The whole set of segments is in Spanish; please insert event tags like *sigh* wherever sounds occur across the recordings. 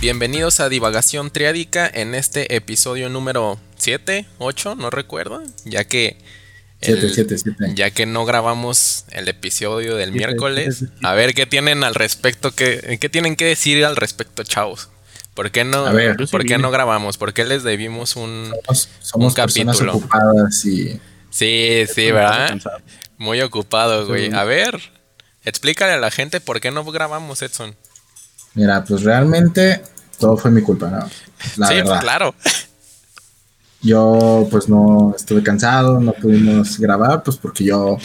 Bienvenidos a Divagación Triádica en este episodio número 7, 8, no recuerdo, ya que Siete, siete, siete. ya que no grabamos el episodio del miércoles. A ver qué tienen al respecto, qué, qué tienen que decir al respecto, chavos. ¿Por qué no, ver, ¿por qué no grabamos? ¿Por qué les debimos un... Somos, somos Un capítulo. ocupadas y Sí, sí, ¿verdad? Muy ocupado, güey. Sí. A ver, explícale a la gente por qué no grabamos, Edson. Mira, pues realmente todo fue mi culpa, ¿no? La sí, verdad. claro. Yo pues no estuve cansado, no pudimos grabar, pues porque yo,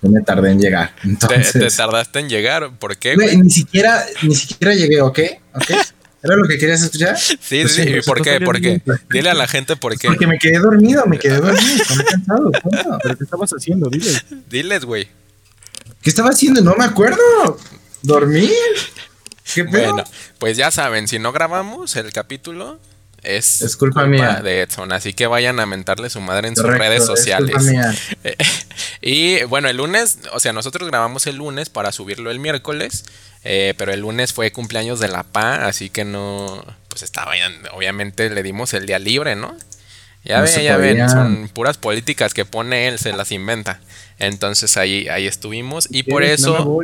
me tardé en llegar. Te, Entonces, te tardaste en llegar. ¿Por qué, güey, ni siquiera, ni siquiera llegué, ¿ok? ¿Ok? ¿Era lo que querías escuchar? Sí, Pues sí, sí, ¿y pues, ¿por qué? ¿Por qué? Dile a la gente por qué. Porque me quedé dormido, me quedé dormido, estaba cansado. punto. ¿Pero qué estabas haciendo? Dile. Diles, güey. ¿Qué estaba haciendo? No me acuerdo. ¿Dormir? ¿Qué pedo? Bueno, pues ya saben, si no grabamos el capítulo, es, Es culpa mía. de Edson. Así que vayan a mentarle su madre en sus redes es culpa sociales. mía. *laughs* Y bueno, el lunes, o sea, nosotros grabamos el lunes para subirlo el miércoles, eh, pero el lunes fue cumpleaños de la PA, así que no, pues estaba, obviamente le dimos el día libre, ¿no? Ya No ven, ya ven, son puras políticas que pone él, se las inventa. Entonces ahí, ahí estuvimos y por eso,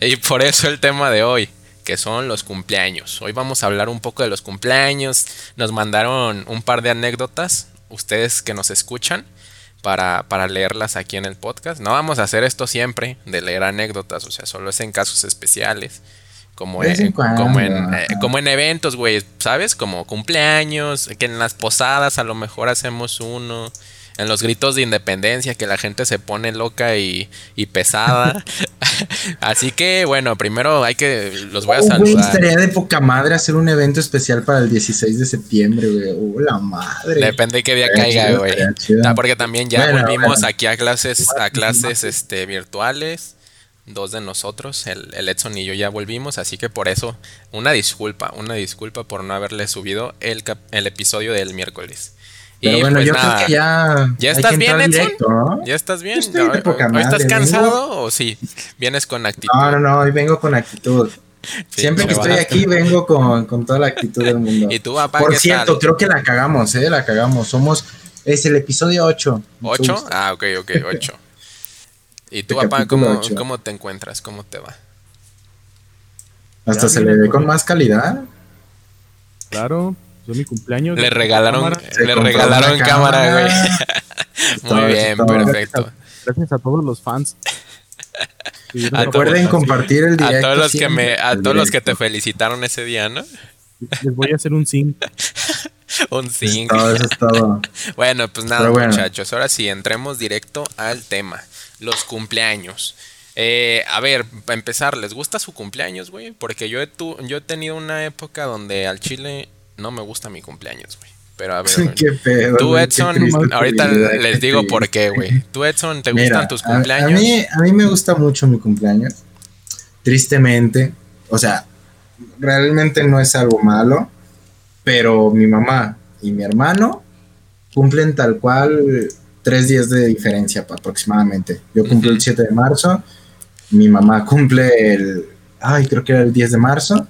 y por eso el tema de hoy, que son los cumpleaños. Hoy vamos a hablar un poco de los cumpleaños. Nos mandaron un par de anécdotas, ustedes que nos escuchan, para, para leerlas aquí en el podcast. No vamos a hacer esto siempre, de leer anécdotas, o sea, solo es en casos especiales. Como en, como, en, eh, como en eventos, güey, ¿sabes? Como cumpleaños, que en las posadas a lo mejor hacemos uno. En los gritos de independencia, que la gente se pone loca y, y pesada. *laughs* Así que, bueno, primero hay que. Los voy a Oh, saludar. estaría de poca madre hacer un evento especial para el 16 de septiembre, güey. ¡Uh, la madre! Depende de qué día Estaría caiga, güey. Ah, porque también ya Bueno, volvimos bueno. aquí a clases, a clases este, virtuales. Dos de nosotros, el, el Edson y yo ya volvimos, así que por eso, una disculpa, una disculpa por no haberle subido el, cap- el episodio del miércoles. Pero y bueno, pues yo nada, creo que ya. ¿Ya estás bien, Edson? directo, ¿no? ¿Ya estás bien? Yo estoy de ¿Hoy- poca ¿Hoy estás madre, cansado o sí? ¿Vienes con actitud? No, no, no, hoy vengo con actitud. Siempre que estoy aquí vengo con, con toda la actitud del mundo. *laughs* ¿Y tú, papá, Por cierto, tal? creo que la cagamos, ¿eh? La cagamos. Somos. Es el episodio 8. ¿Ocho? Ah, ok, ok, ocho. *laughs* ¿Y tú, papá, cómo, cómo te encuentras? ¿Cómo te va? Hasta Ya se le ve con- con más calidad. Claro, fue mi cumpleaños. Le regalaron, le regalaron cámara, güey. *laughs* Muy bien, perfecto. Gracias a todos los fans. *laughs* Sí, A Recuerden todos- compartir el directo. A todos los que me, a todos los que te felicitaron ese día, ¿no? Les voy a hacer un zinc. *laughs* Un Es 5. todo, eso es todo. Bueno, pues nada, bueno. muchachos. Ahora sí, entremos directo al tema. Los cumpleaños. Eh, a ver, para empezar, ¿les gusta su cumpleaños, güey? Porque yo he, tu- yo he tenido una época donde al chile no me gusta mi cumpleaños, güey. Pero a ver. *laughs* Qué pedo. tú, güey, qué Edson, ahorita les digo triste. por qué, güey. Tú, Edson, ¿te Mira, gustan tus cumpleaños? A, mí, a mí me gusta mucho mi cumpleaños. Tristemente. O sea, realmente no es algo malo. Pero mi mamá y mi hermano cumplen tal cual tres días de diferencia aproximadamente. Yo cumplo el 7 de marzo. Mi mamá cumple el. Ay, creo que era el 10 de marzo.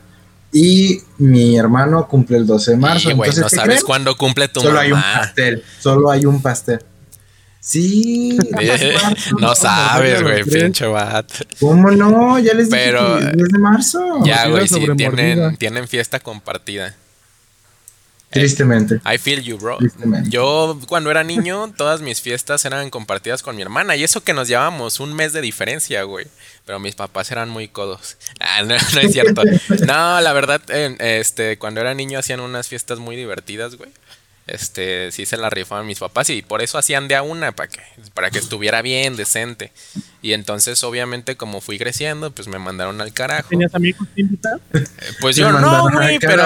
Y mi hermano cumple el 12 de marzo. Sí, güey, Entonces, no ¿qué sabes creen? cuándo cumple tu Solo hay un pastel. Solo hay un pastel. Sí, *laughs* Eh, no sabes, güey, pinche vato. ¿Cómo no? Ya les dije Pero, que el 10 de marzo. Ya, güey, sí, tienen, tienen fiesta compartida. Tristemente. I feel you, bro. Yo cuando era niño, todas mis fiestas eran compartidas con mi hermana. Y eso que nos llevábamos un mes de diferencia, güey. Pero mis papás eran muy codos. *laughs* Ah, no, no es cierto. *laughs* No, la verdad, eh, este, cuando era niño hacían unas fiestas muy divertidas, güey. Este, sí se la rifaban mis papás y por eso hacían de a una, para que, para que estuviera bien, decente. Y entonces, obviamente, como fui creciendo, pues me mandaron al carajo. ¿Tenías amigos? Eh, Pues yo no, güey, pero,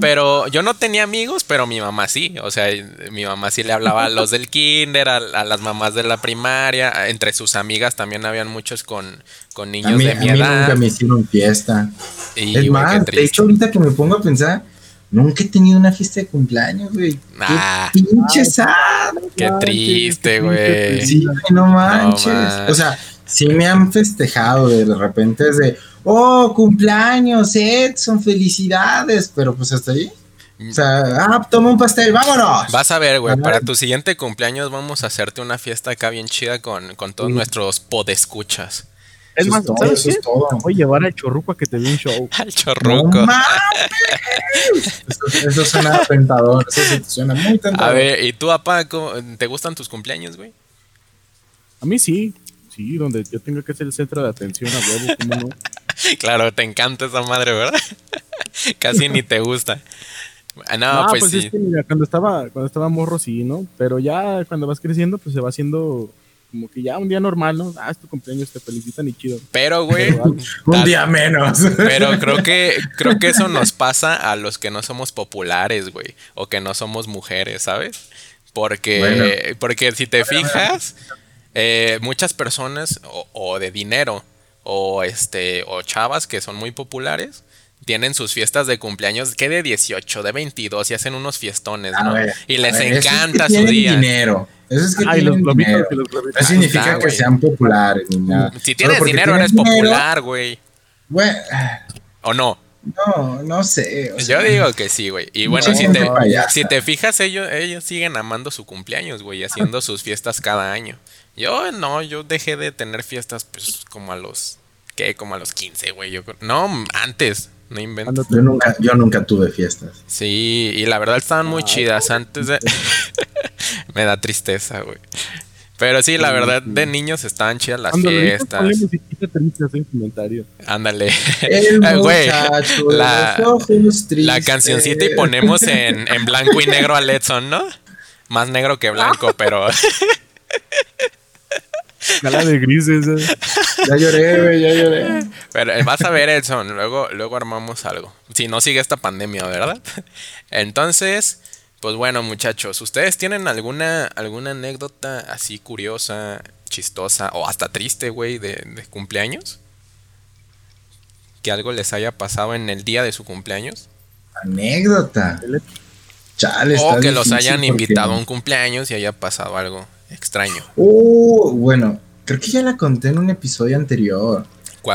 pero yo no tenía amigos, pero mi mamá sí. O sea, mi mamá sí le hablaba a los del kinder, a, a las mamás de la primaria. Entre sus amigas también habían muchos con, con A niños mí, de a mi mí edad. nunca me hicieron fiesta. Y, es más, de hecho, ahorita que me pongo a pensar, nunca he tenido una fiesta de cumpleaños, güey. Ah. Qué pinche sad. Qué triste, güey. Sí, güey, no manches. manches. o sea, sí me han festejado de repente es de, oh, cumpleaños, Edson, felicidades, pero pues hasta ahí. O sea, ah, toma un pastel, vámonos. Vas a ver, güey, para tu siguiente cumpleaños vamos a hacerte una fiesta acá bien chida con, con todos Sí. nuestros podescuchas. Es Eso más, es todo, ¿sabes qué? es todo. Voy a llevar al chorruco a que te dé un show. *laughs* Al No chorruco. mames. Eso, eso suena tentador, eso sí suena muy tentador. A ver, ¿y tú, papá, te gustan tus cumpleaños, güey? A mí sí. Sí, donde yo tengo que ser el centro de atención a huevo, ¿cómo no? *laughs* Claro, te encanta esa madre, ¿verdad? *laughs* Casi ni te gusta. Ah, No, No, pues, pues, sí. es que mira, cuando estaba, cuando estaba morro sí, ¿no? Pero ya cuando vas creciendo, pues se va haciendo como que ya un día normal, ¿no? Ah, es tu cumpleaños, te felicitan y chido. Pero, güey, Un día menos. Pero creo que creo que eso nos pasa a los que no somos populares, güey, o que no somos mujeres, ¿sabes? Porque Bueno. porque si te fijas, eh, muchas personas o, o de dinero o este o chavas que son muy populares tienen sus fiestas de cumpleaños que de 18, de 22 y hacen unos fiestones, ¿no? ver, y les ver, eso es que encanta su día. dinero. Eso es que Ay, los globitos dinero. y los globitos. No significa está, que sean populares ni nada. Si tienes dinero tienes eres dinero, popular, güey. güey, ¿O no? no, no sé. o sea, Yo digo que sí, güey. Y bueno, si te, si te fijas, ellos, ellos siguen amando su cumpleaños, güey, y haciendo *laughs* sus fiestas cada año. Yo no, yo dejé de tener fiestas, pues, como a los, ¿qué? Como a los 15, güey. Yo, no, antes, no invento. Yo nunca, yo nunca tuve fiestas. Sí, y la verdad estaban muy chidas antes de... *laughs* Me da tristeza, güey. Pero sí, la verdad, de niños estaban chidas las dices, fiestas. Ándale. *laughs* Güey, la- cancioncita y ponemos en, *laughs* en blanco y negro a Letson, ¿no? Más negro que blanco, pero Gala de grises. eh. Ya lloré, güey, ya lloré. Pero eh, vas a ver, Edson, luego, luego armamos algo. Si no sigue esta pandemia, ¿verdad? Entonces, pues bueno, muchachos, ¿ustedes tienen alguna, alguna anécdota así curiosa, chistosa o hasta triste, güey, de, de cumpleaños? Que algo les haya pasado en el día de su cumpleaños. Anécdota. Chale, O que los hayan porque- invitado a un cumpleaños y haya pasado algo extraño. Uh, bueno, creo que ya la conté en un episodio anterior.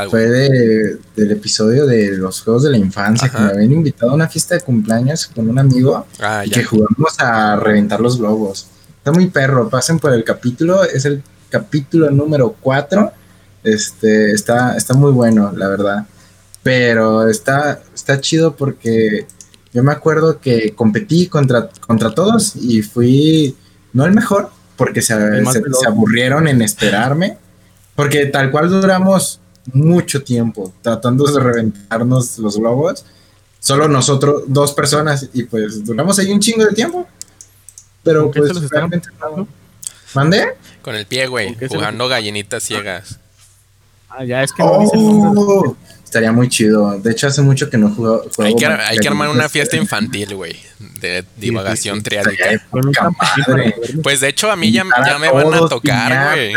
Fue de, del episodio de los juegos de la infancia, que me habían invitado a una fiesta de cumpleaños con un amigo Ah, y ya. que jugamos a reventar los globos. Está muy perro, pasen por el capítulo, es el capítulo número 4. Este, está, está muy bueno, la verdad. Pero está, está chido porque yo me acuerdo que competí contra, contra todos y fui, no el mejor, porque se, se- se aburrieron en esperarme. Porque tal cual duramos mucho tiempo tratando de reventarnos los globos. Solo nosotros, dos personas, y pues duramos ahí un chingo de tiempo. Pero ¿Con qué pues realmente no. ¿Mandé? Con el pie, güey, ¿Con qué se jugando gallinitas ciegas. Ah, ya, es que no. Oh, estaría muy chido. De hecho, hace mucho que no juego. juego Hay que, con hay que armar una fiesta infantil, güey, de divagación sí. Pues de hecho a mí ya, ya me van a tocar, güey.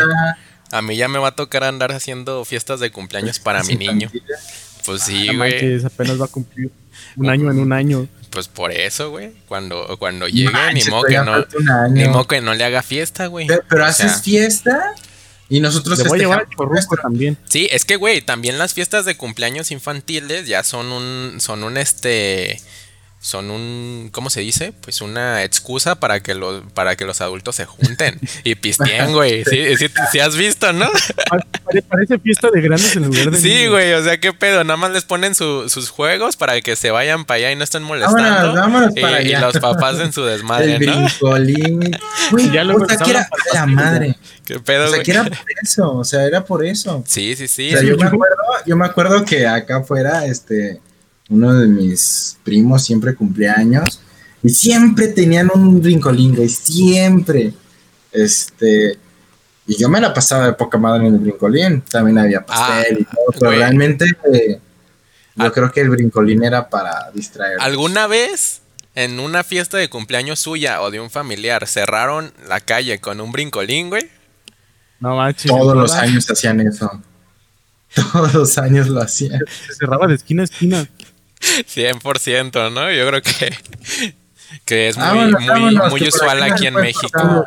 A mí ya me va a tocar andar haciendo fiestas de cumpleaños para mi niño. infantiles. Pues sí, No güey. manches, apenas va a cumplir un año en un año. Pues por eso, güey. Cuando, cuando llegue, Manches, ni modo que no, ni modo que no le haga fiesta, güey. Pero, pero O haces sea, fiesta y nosotros voy a llevar nuestro- también. Sí, es que, güey, también las fiestas de cumpleaños infantiles ya son un, son un, este, son un, ¿cómo se dice? Pues una excusa para que los, para que los adultos se junten y pisteen, güey. *laughs* Sí, sí, sí has visto, ¿no? Pare- Parece fiesta de grandes en lugar de Sí, niños. güey, o sea, qué pedo, nada más les ponen su- sus juegos para que se vayan para allá y no estén molestando. Vámonos, vámonos y, para y allá. los papás en su desmadre, el ¿no? *laughs* Güey, Ya luego o sea, les que era hablan para la madre. Qué pedo, O sea, güey. que era por eso. O sea, era por eso. Sí, sí, sí. O sea, yo me acuerdo, yo me acuerdo que acá afuera, este, uno de mis primos siempre cumpleaños y siempre tenían un brincolín, güey, siempre. Este, y yo me la pasaba de poca madre en el brincolín. También había pastel y todo, pero güey. realmente eh, yo Ah. creo que el brincolín era para distraer. ¿Alguna vez en una fiesta de cumpleaños suya o de un familiar cerraron la calle con un brincolín, güey? No manches. Todos los años hacían eso. *laughs* Todos los años lo hacían. Se cerraba de esquina a esquina. 100%, ¿no? Yo creo que, que es muy, Vámonos, muy, vámonos, muy que usual aquí en México.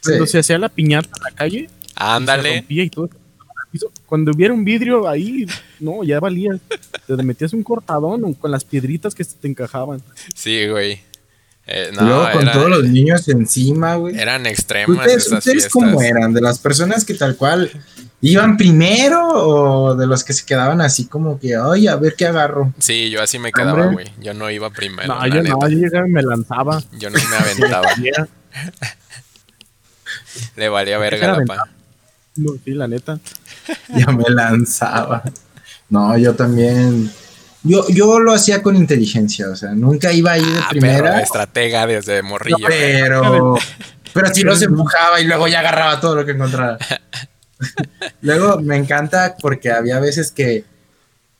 Sí. Cuando se hacía la piñata en la calle, Ándale. rompía y todo. cuando hubiera un vidrio ahí, no, ya valía. Te metías un cortadón con las piedritas que se te encajaban. Sí, güey. Eh, luego con era- todos los niños encima, güey. eran extremas ¿Ustedes, esas ustedes fiestas. cómo eran? ¿De las personas que tal cual iban primero o de los que se quedaban así como que, ay, a ver qué agarro? Sí, yo así me quedaba, güey. Yo no iba primero. no, la yo no, yo llegaba y me lanzaba. Yo no me aventaba. *laughs* *laughs* Le valía verga la pa. No, sí, la neta. Ya me lanzaba. No, yo también. Yo, yo lo hacía con inteligencia, o sea, nunca iba ahí de Ah, primera. perro, estratega desde morrillo. pero, *laughs* pero si no se empujaba y luego ya agarraba todo lo que encontraba. *laughs* luego me encanta porque había veces que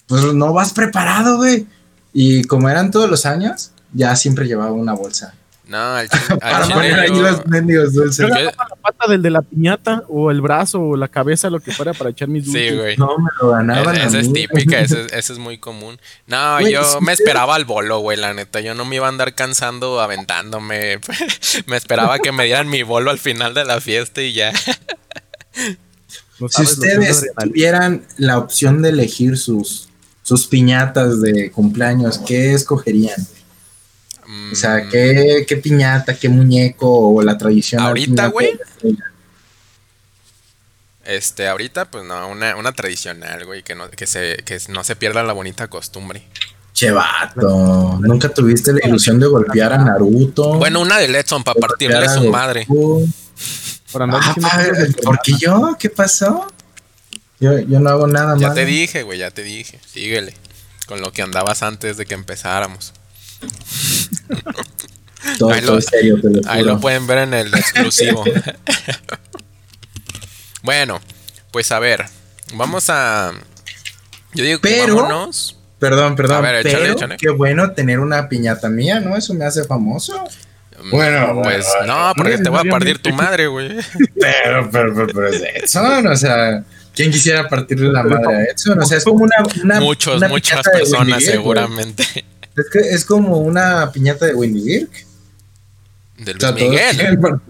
pues no vas preparado, güey. Y como eran todos los años, ya siempre llevaba una bolsa. No, al *laughs* Para poner ahí los mendigos dulces. Yo la pata del de la piñata, o el brazo, o la cabeza, lo que fuera para echar mis dulces. Sí, güey. No me lo ganaban. Esa a esa es típica, esa *laughs* es, es muy común. No, Güey, yo si me esperaba al bolo, güey, la neta. Yo no me iba a andar cansando aventándome. *laughs* me esperaba que me dieran mi bolo al final de la fiesta y ya. No Si es ustedes tuvieran la opción de elegir sus, sus piñatas de cumpleaños, ¿qué escogerían? O sea, Mm, ¿qué, qué piñata, qué muñeco o la tradicional? ¿Ahorita, güey? Este, ahorita, pues no, una, una tradicional, güey, que no, que se, que no se pierda la bonita costumbre. Che, vato, ¿Nunca tuviste la ilusión de golpear a Naruto? Bueno, una de Letson para partirle a su madre. Por andar Ah, padre, ¿Por qué yo? ¿Qué pasó? Yo, yo no hago nada Ya malo. te dije, güey, ya te dije. Síguele. Con lo que andabas antes de que empezáramos. *laughs* Todo, Ahí lo- todo serio, te lo Ahí juro. lo pueden ver en el exclusivo. *laughs* bueno, pues a ver, vamos a. Yo digo que Pero- vámonos. Perdón, perdón, A ver, échale, pero échale. qué bueno tener una piñata mía, ¿no? Eso me hace famoso. Bueno, Mm, pues bueno, no, porque te voy a partir tu madre, güey. *laughs* Pero, pero, pero, pero es Edson, o sea, ¿quién quisiera partirle la madre a Edson? O sea, es como una. una Muchos, una muchas personas, seguramente. güey. Es que es como una piñata de Wendy Birk. De O Luis sea, todos Miguel. quieren part-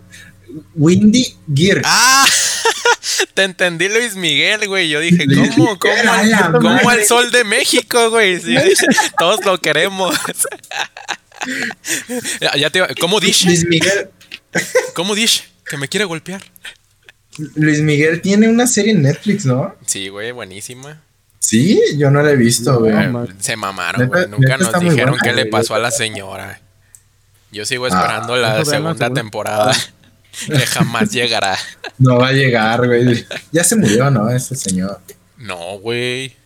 Wendy Girk. ¡Ah! *laughs* Te entendí, Luis Miguel, güey. Yo dije, ¿cómo? ¿Cómo, a la ¿cómo al sol de México, güey? Sí, *laughs* todos lo queremos. *laughs* Ya- ya te iba- ¿Cómo dice? Luis Miguel. ¿Cómo dice? Que me quiere golpear. Luis Miguel tiene una serie en Netflix, ¿no? Sí, güey, buenísima. Sí, yo no la he visto, güey. No, se mamaron, güey. Nunca nos dijeron buena, qué le pasó a la señora. Yo sigo esperando Ah, la vean la segunda temporada. Que jamás llegará. *laughs* No va a llegar, güey. Ya se murió, ¿no? Ese señor. No, güey.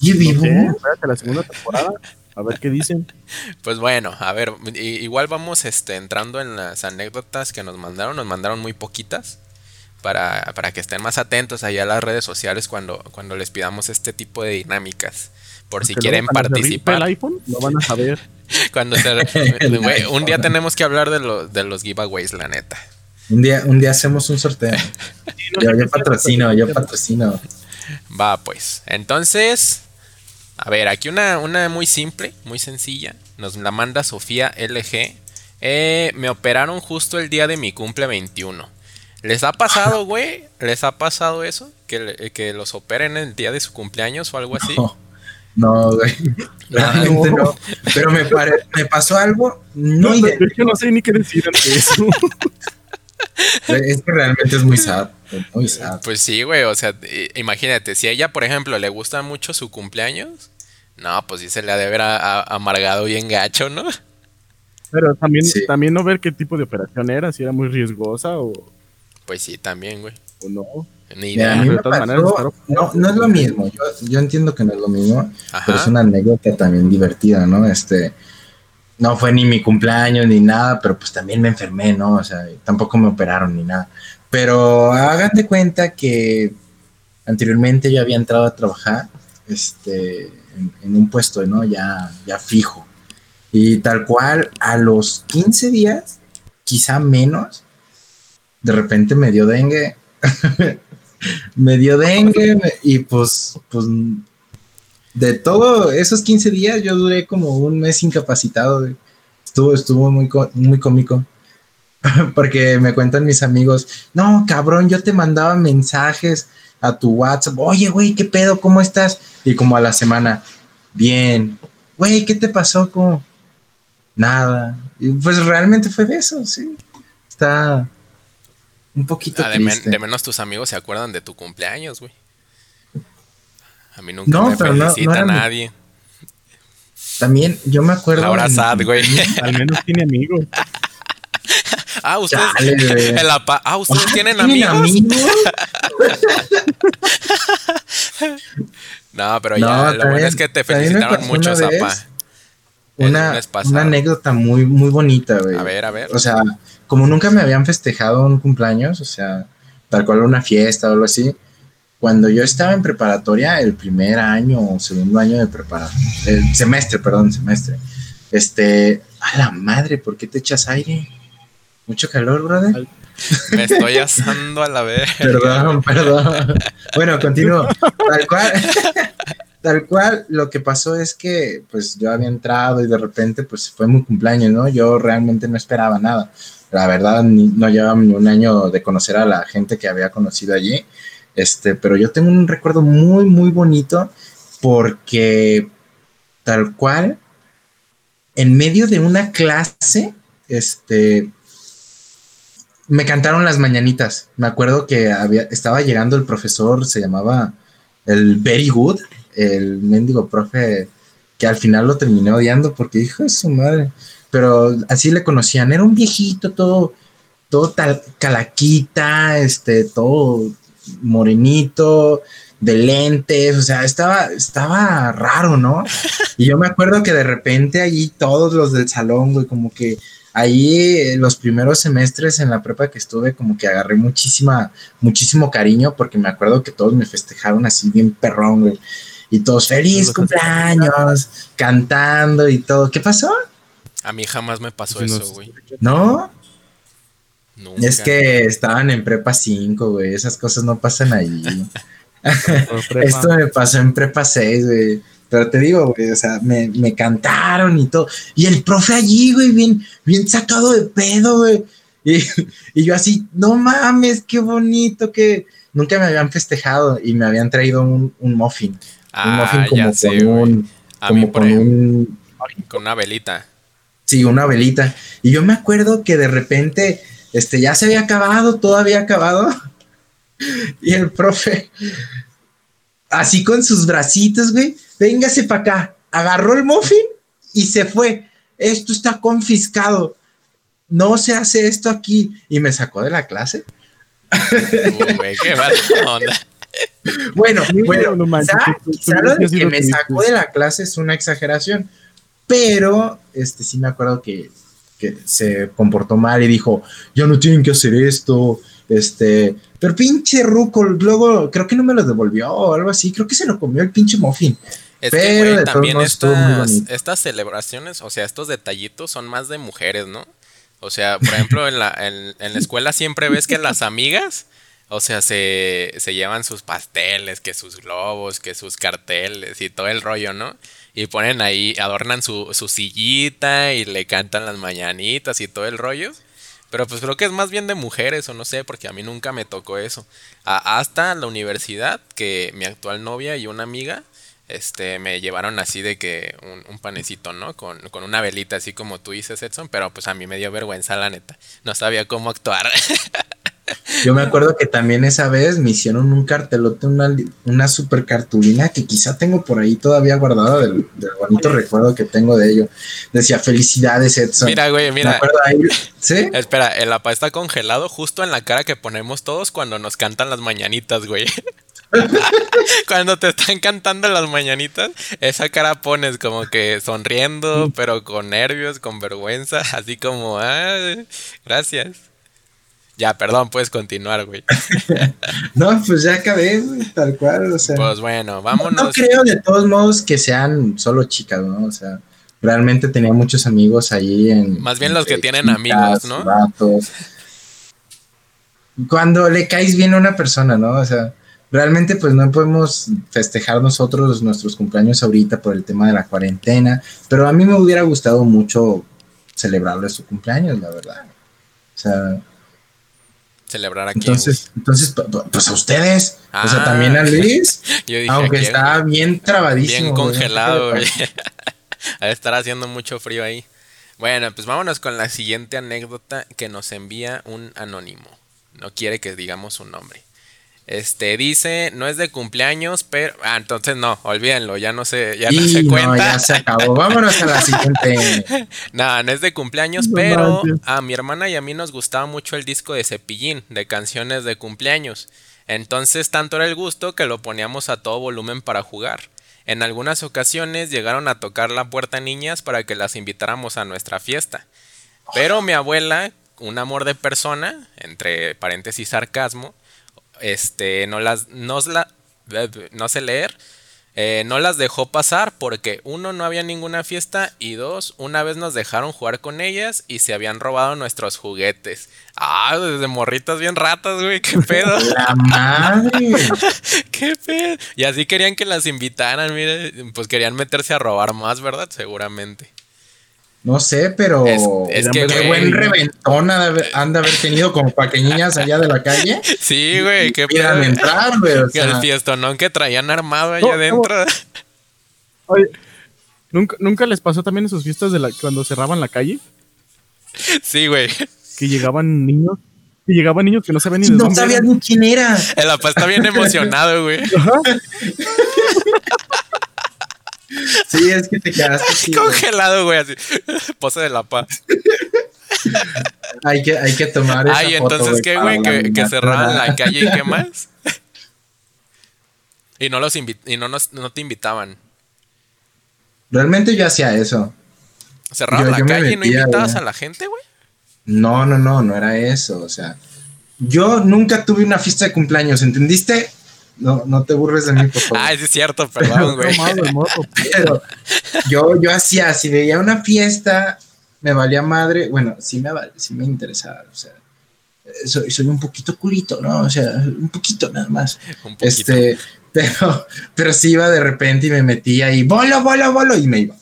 ¿Y No vivo? sé, espérate la segunda temporada. A ver qué dicen. *laughs* Pues bueno, a ver, igual vamos este, entrando en las anécdotas que nos mandaron. Nos mandaron muy poquitas. Para, para que estén más atentos allá a las redes sociales cuando, cuando les pidamos este tipo de dinámicas. Por si quieren participar. el iPhone, lo van a saber. *laughs* Cuando se- *laughs* un día tenemos que hablar de, lo- de los giveaways, la neta. Un día, un día hacemos un sorteo. *laughs* Yo, patrocino, yo patrocino. Va, pues. Entonces, a ver, aquí una, una muy simple, muy sencilla. Nos la manda Sofía LG. Eh, me operaron justo el día de mi cumple 21. ¿Les ha pasado, güey? ¿Les ha pasado eso? ¿Que, le- que los operen el día de su cumpleaños o algo así? No, no, güey. *laughs* Realmente no. Pero me, pare- me pasó algo no de hecho, no sé ni qué decir ante eso. *laughs* Es que realmente es muy sad. Muy sad. Pues sí, güey. O sea, i- imagínate, si a ella, por ejemplo, le gusta mucho su cumpleaños, no, pues sí se le ha de a- a- amargado bien gacho, ¿no? Pero también, Sí. también no ver qué tipo de operación era, si era muy riesgosa o, Pues sí, también, güey. o no. Ni Mira, a idea. mí de me todas maneras, pasó- claro. no, no es lo mismo. Yo, yo entiendo que no es lo mismo, Ajá. pero es una anécdota también divertida, ¿no? Este, no fue ni mi cumpleaños ni nada, pero pues también me enfermé, ¿no? O sea, tampoco me operaron ni nada. Pero hagan de cuenta que anteriormente yo había entrado a trabajar, este, en, en un puesto, ¿no? Ya, ya fijo. Y tal cual, a los 15 días, quizá menos, de repente me dio dengue. *laughs* me dio dengue y pues, pues de todos esos 15 días yo duré como un mes incapacitado. Estuvo, estuvo muy, muy cómico. *laughs* porque me cuentan mis amigos, no, cabrón, yo te mandaba mensajes a tu WhatsApp, oye, güey, ¿qué pedo? ¿Cómo estás? Y como a la semana, bien, güey, ¿qué te pasó? ¿Cómo? Nada. Y pues realmente fue de eso, sí. Está un poquito Ah, de, men- de menos tus amigos se acuerdan de tu cumpleaños, güey. A mí nunca No, me no- no felicita mi- nadie. También yo me acuerdo. En- Sad, güey. *laughs* Al menos tiene amigos. *laughs* Ah, ustedes. La pa- ah, ustedes tienen ¿Tienen amigos. amigos? *laughs* No, pero No, ya, lo bueno es que te felicitaron mucho. Zapa. El Una, una anécdota muy, muy bonita, güey. A ver, a ver. O sea, como nunca me habían festejado un cumpleaños, o sea, tal cual una fiesta o algo así, cuando yo estaba en preparatoria, el primer año o segundo año de preparatoria, el semestre, perdón, semestre, este, a la madre, ¿por qué te echas aire? Mucho calor, brother. Me estoy asando a la vez. *laughs* Perdón, perdón. Bueno, continúo. Tal cual, *laughs* tal cual, lo que pasó es que pues yo había entrado y de repente pues fue mi cumpleaños, ¿no? Yo realmente no esperaba nada. La verdad, ni- no llevaba ni un año de conocer a la gente que había conocido allí. Este, pero yo tengo un recuerdo muy, muy bonito porque tal cual, en medio de una clase, este, me cantaron las mañanitas. Me acuerdo que había, estaba llegando el profesor, se llamaba el Very Good, el mendigo profe que al final lo terminé odiando porque hijo de su madre. Pero así le conocían, era un viejito todo, todo tal, calaquita, este, todo morenito, de lentes, o sea, estaba, estaba raro, ¿no? *laughs* Y yo me acuerdo que de repente allí todos los del salón, güey, como que ahí eh, los primeros semestres en la prepa que estuve, como que agarré muchísima, muchísimo cariño, porque me acuerdo que todos me festejaron así bien perrón, güey. Y todos feliz cumpleaños, cantando y todo. ¿Qué pasó? A mí jamás me pasó eso, güey. ¿No? Nunca. Es que estaban en prepa 5, güey. Esas cosas no pasan ahí. *laughs* Esto me pasó en prepa 6, güey. Pero te digo, güey, o sea, me, me cantaron y todo. Y el profe allí, güey, bien, bien sacado de pedo, güey. Y, y yo así, no mames, qué bonito que nunca me habían festejado y me habían traído un, un muffin. un Ah, muffin como ya con sé, un, A mí, como por con ejemplo, un, con una velita. Sí, una velita. Y yo me acuerdo que de repente, este, ya se había acabado, todo había acabado. *laughs* Y el profe, así con sus bracitos, güey, véngase para acá. Agarró el muffin y se fue. Esto está confiscado. No se hace esto aquí. Y me sacó de la clase. Uy, güey, qué mala onda. Bueno, bueno, quizá, lo de que me sacó de la clase es una exageración, pero este sí me acuerdo que, que se comportó mal y dijo, ya no tienen que hacer esto, este, pero pinche ruco, luego creo que no me lo devolvió o algo así, creo que se lo comió el pinche muffin. Es Pero que, güey, también estas, estas celebraciones, o sea, estos detallitos son más de mujeres, ¿no? O sea, por ejemplo, en la, en, en la escuela siempre ves que las amigas, o sea, se, se llevan sus pasteles, que sus globos, que sus carteles y todo el rollo, ¿no? Y ponen ahí, adornan su, su sillita y le cantan las mañanitas y todo el rollo. Pero pues creo que es más bien de mujeres, o no sé, porque a mí nunca me tocó eso. Hasta la universidad, que mi actual novia y una amiga, este, me llevaron así de que un, un panecito, ¿no? Con, con una velita, así como tú dices, Edson, pero pues a mí me dio vergüenza, la neta. No sabía cómo actuar. *laughs* Yo me acuerdo que también esa vez me hicieron un cartelote, una, super cartulina que quizá tengo por ahí todavía guardada del, del bonito recuerdo que tengo de ello. Decía, felicidades, Edson. mira, güey, Me mira. acuerdo ahí, ¿sí? Espera, el apa está congelado justo en la cara que ponemos todos cuando nos cantan las mañanitas, güey. *laughs* cuando te están cantando las mañanitas, esa cara pones como que sonriendo, pero con nervios, con vergüenza, así como, ah, gracias. Ya, perdón, puedes continuar, güey. *laughs* No, pues ya acabé, güey, tal cual, o sea. Pues bueno, no, vámonos. no creo de todos modos que sean solo chicas, ¿no? O sea, realmente tenía muchos amigos ahí en... Más bien los que tienen amigos, ¿no? vatos. Cuando le caes bien a una persona, ¿no? O sea, realmente pues no podemos festejar nosotros nuestros cumpleaños ahorita por el tema de la cuarentena, pero a mí me hubiera gustado mucho celebrarle su cumpleaños, la verdad. O sea, Celebrar aquí. entonces, entonces, pu- pu- pues a ustedes, o sea, Ah. también a Luis, *laughs* Yo dije, aunque ¿quién? está bien trabadísimo. bien congelado, güey. *laughs* A estar haciendo mucho frío ahí. Bueno, pues vámonos con la siguiente anécdota que nos envía un anónimo. No quiere que digamos su nombre. Este dice, no es de cumpleaños, pero. Ah, entonces no, olvídenlo, ya no se, ya no Y se no, cuenta. ya se acabó. Vámonos a la siguiente. *laughs* No, no es de cumpleaños, No pero manches. a mi hermana y a mí nos gustaba mucho el disco de Cepillín, de canciones de cumpleaños. Entonces tanto era el gusto que lo poníamos a todo volumen para jugar. En algunas ocasiones llegaron a tocar la puerta niñas para que las invitáramos a nuestra fiesta. Pero mi abuela, un amor de persona, entre paréntesis sarcasmo, este, no las, nos la, no sé leer, eh, no las dejó pasar porque uno no había ninguna fiesta y dos, una vez nos dejaron jugar con ellas y se habían robado nuestros juguetes. Ah, desde morritas bien ratas, güey, qué *laughs* pedo, La madre. *laughs* qué pedo. Y así querían que las invitaran, mire, pues querían meterse a robar más, ¿verdad? Seguramente. No sé, pero Es- es que, qué güey. buen reventón ha de haber- han de haber tenido como para que niñas allá de la calle *laughs* Sí, güey, qué pedo. quieran entrar, güey. o *laughs* Que el sea, fiestonón que traían armado allá No, no. adentro. *laughs* Oye, ¿nunca, ¿nunca les pasó también en sus fiestas de la, cuando cerraban la calle? Sí, güey. Que llegaban niños, que llegaban niños que no sabían ni de no dónde sabía eran. ni quién era. El papá está bien emocionado, güey. Sí, es que te quedaste así. Congelado, güey, así. *laughs* Pose de la paz. Hay que, hay que tomar esa Ay, foto, entonces, ¿qué, güey? Que, cerraban la calle y qué *laughs* más. *laughs* Y no los y no, nos, no te invitaban. Realmente yo hacía eso. Cerraban Yo- la yo calle y no invitabas güey. a la gente, güey. No, no, no, no era eso. O sea, yo nunca tuve una fiesta de cumpleaños, ¿entendiste? No, no te burles de mí, por favor. Ah, sí es cierto, perdón, *laughs* güey. Pero yo, yo hacía, si veía una fiesta, me valía madre. Bueno, sí me, sí me interesaba. O sea, eh, soy, soy un poquito culito, ¿no? O sea, un poquito nada más. Un poquito. Este, pero, pero sí iba de repente y me metía y bolo, bolo, bolo, y me iba.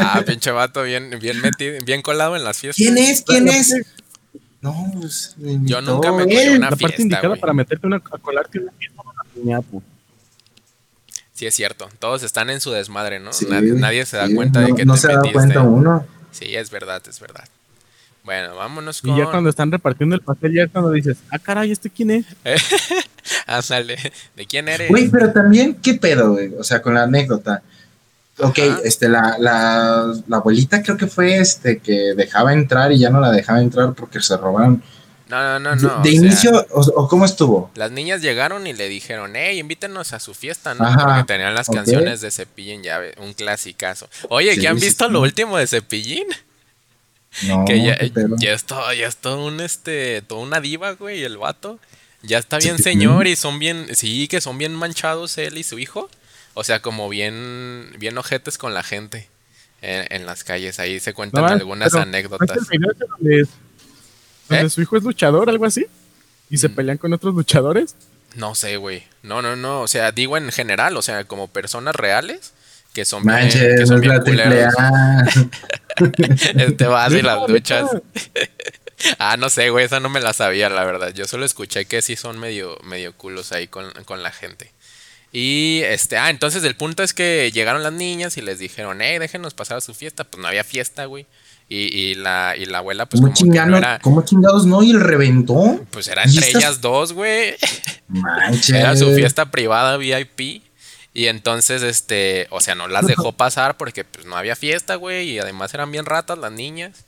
Ah, pinche vato, bien, bien metido, bien colado en las fiestas. ¿Quién es? ¿Quién es? No, pues me Yo nunca me colé una La parte indicada para meterte una, a colarte una fiesta piñata. Sí, es cierto. Todos están en su desmadre, ¿no? Sí, nadie, nadie se da sí, cuenta no, de que no te se da metiste. cuenta uno. Sí, es verdad, es verdad. Bueno, vámonos con. Y ya cuando están repartiendo el pastel, ya es cuando dices, ah, caray, ¿este quién es? *laughs* Ándale. ¿De quién eres? Güey, pero también, ¿qué pedo, güey? O sea, con la anécdota. Ok, Ajá. este, la, la, la abuelita creo que fue este que dejaba entrar y ya no la dejaba entrar porque se robaron. No, no, no, no. de o sea, inicio, o, o cómo estuvo? Las niñas llegaron y le dijeron, hey, invítenos a su fiesta, ¿no? Ajá, Porque tenían las canciones de Cepillín, ya un clasicazo. Oye, Sí, ¿ya han visto sí. lo último de Cepillín? No, que ya, qué ya es todo, ya es todo un este, toda una diva, güey, el vato. Ya está bien Cepillín. señor y son bien, sí, que son bien manchados él y su hijo. O sea, como bien, bien ojetes con la gente en, en las calles. Ahí se cuentan No, algunas anécdotas. ¿no es el video ese donde, ¿Eh? su hijo es luchador, algo así? Y Mm. se pelean con otros luchadores. No sé, güey. No, no, no. O sea, digo en general, o sea, como personas reales que son bien, que Manches, no son bien culeros. *laughs* Este vas y Neta, las duchas. *laughs* Ah, no sé, güey, esa no me la sabía, la verdad. Yo solo escuché que sí son medio, medio culos ahí con, con la gente. Y este, ah, entonces el punto es que llegaron las niñas y les dijeron, hey, déjenos pasar a su fiesta. Pues no había fiesta, güey. Y, y la, y la abuela, pues ¿Cómo, como que no chingano- era. ¿Cómo chingados no? ¿Y el reventó? Pues era ¿Y entre estas- ellas dos, güey. Manches. Era su fiesta privada VIP. Y entonces, este, o sea, no las dejó pasar porque pues no había fiesta, güey. Y además eran bien ratas las niñas.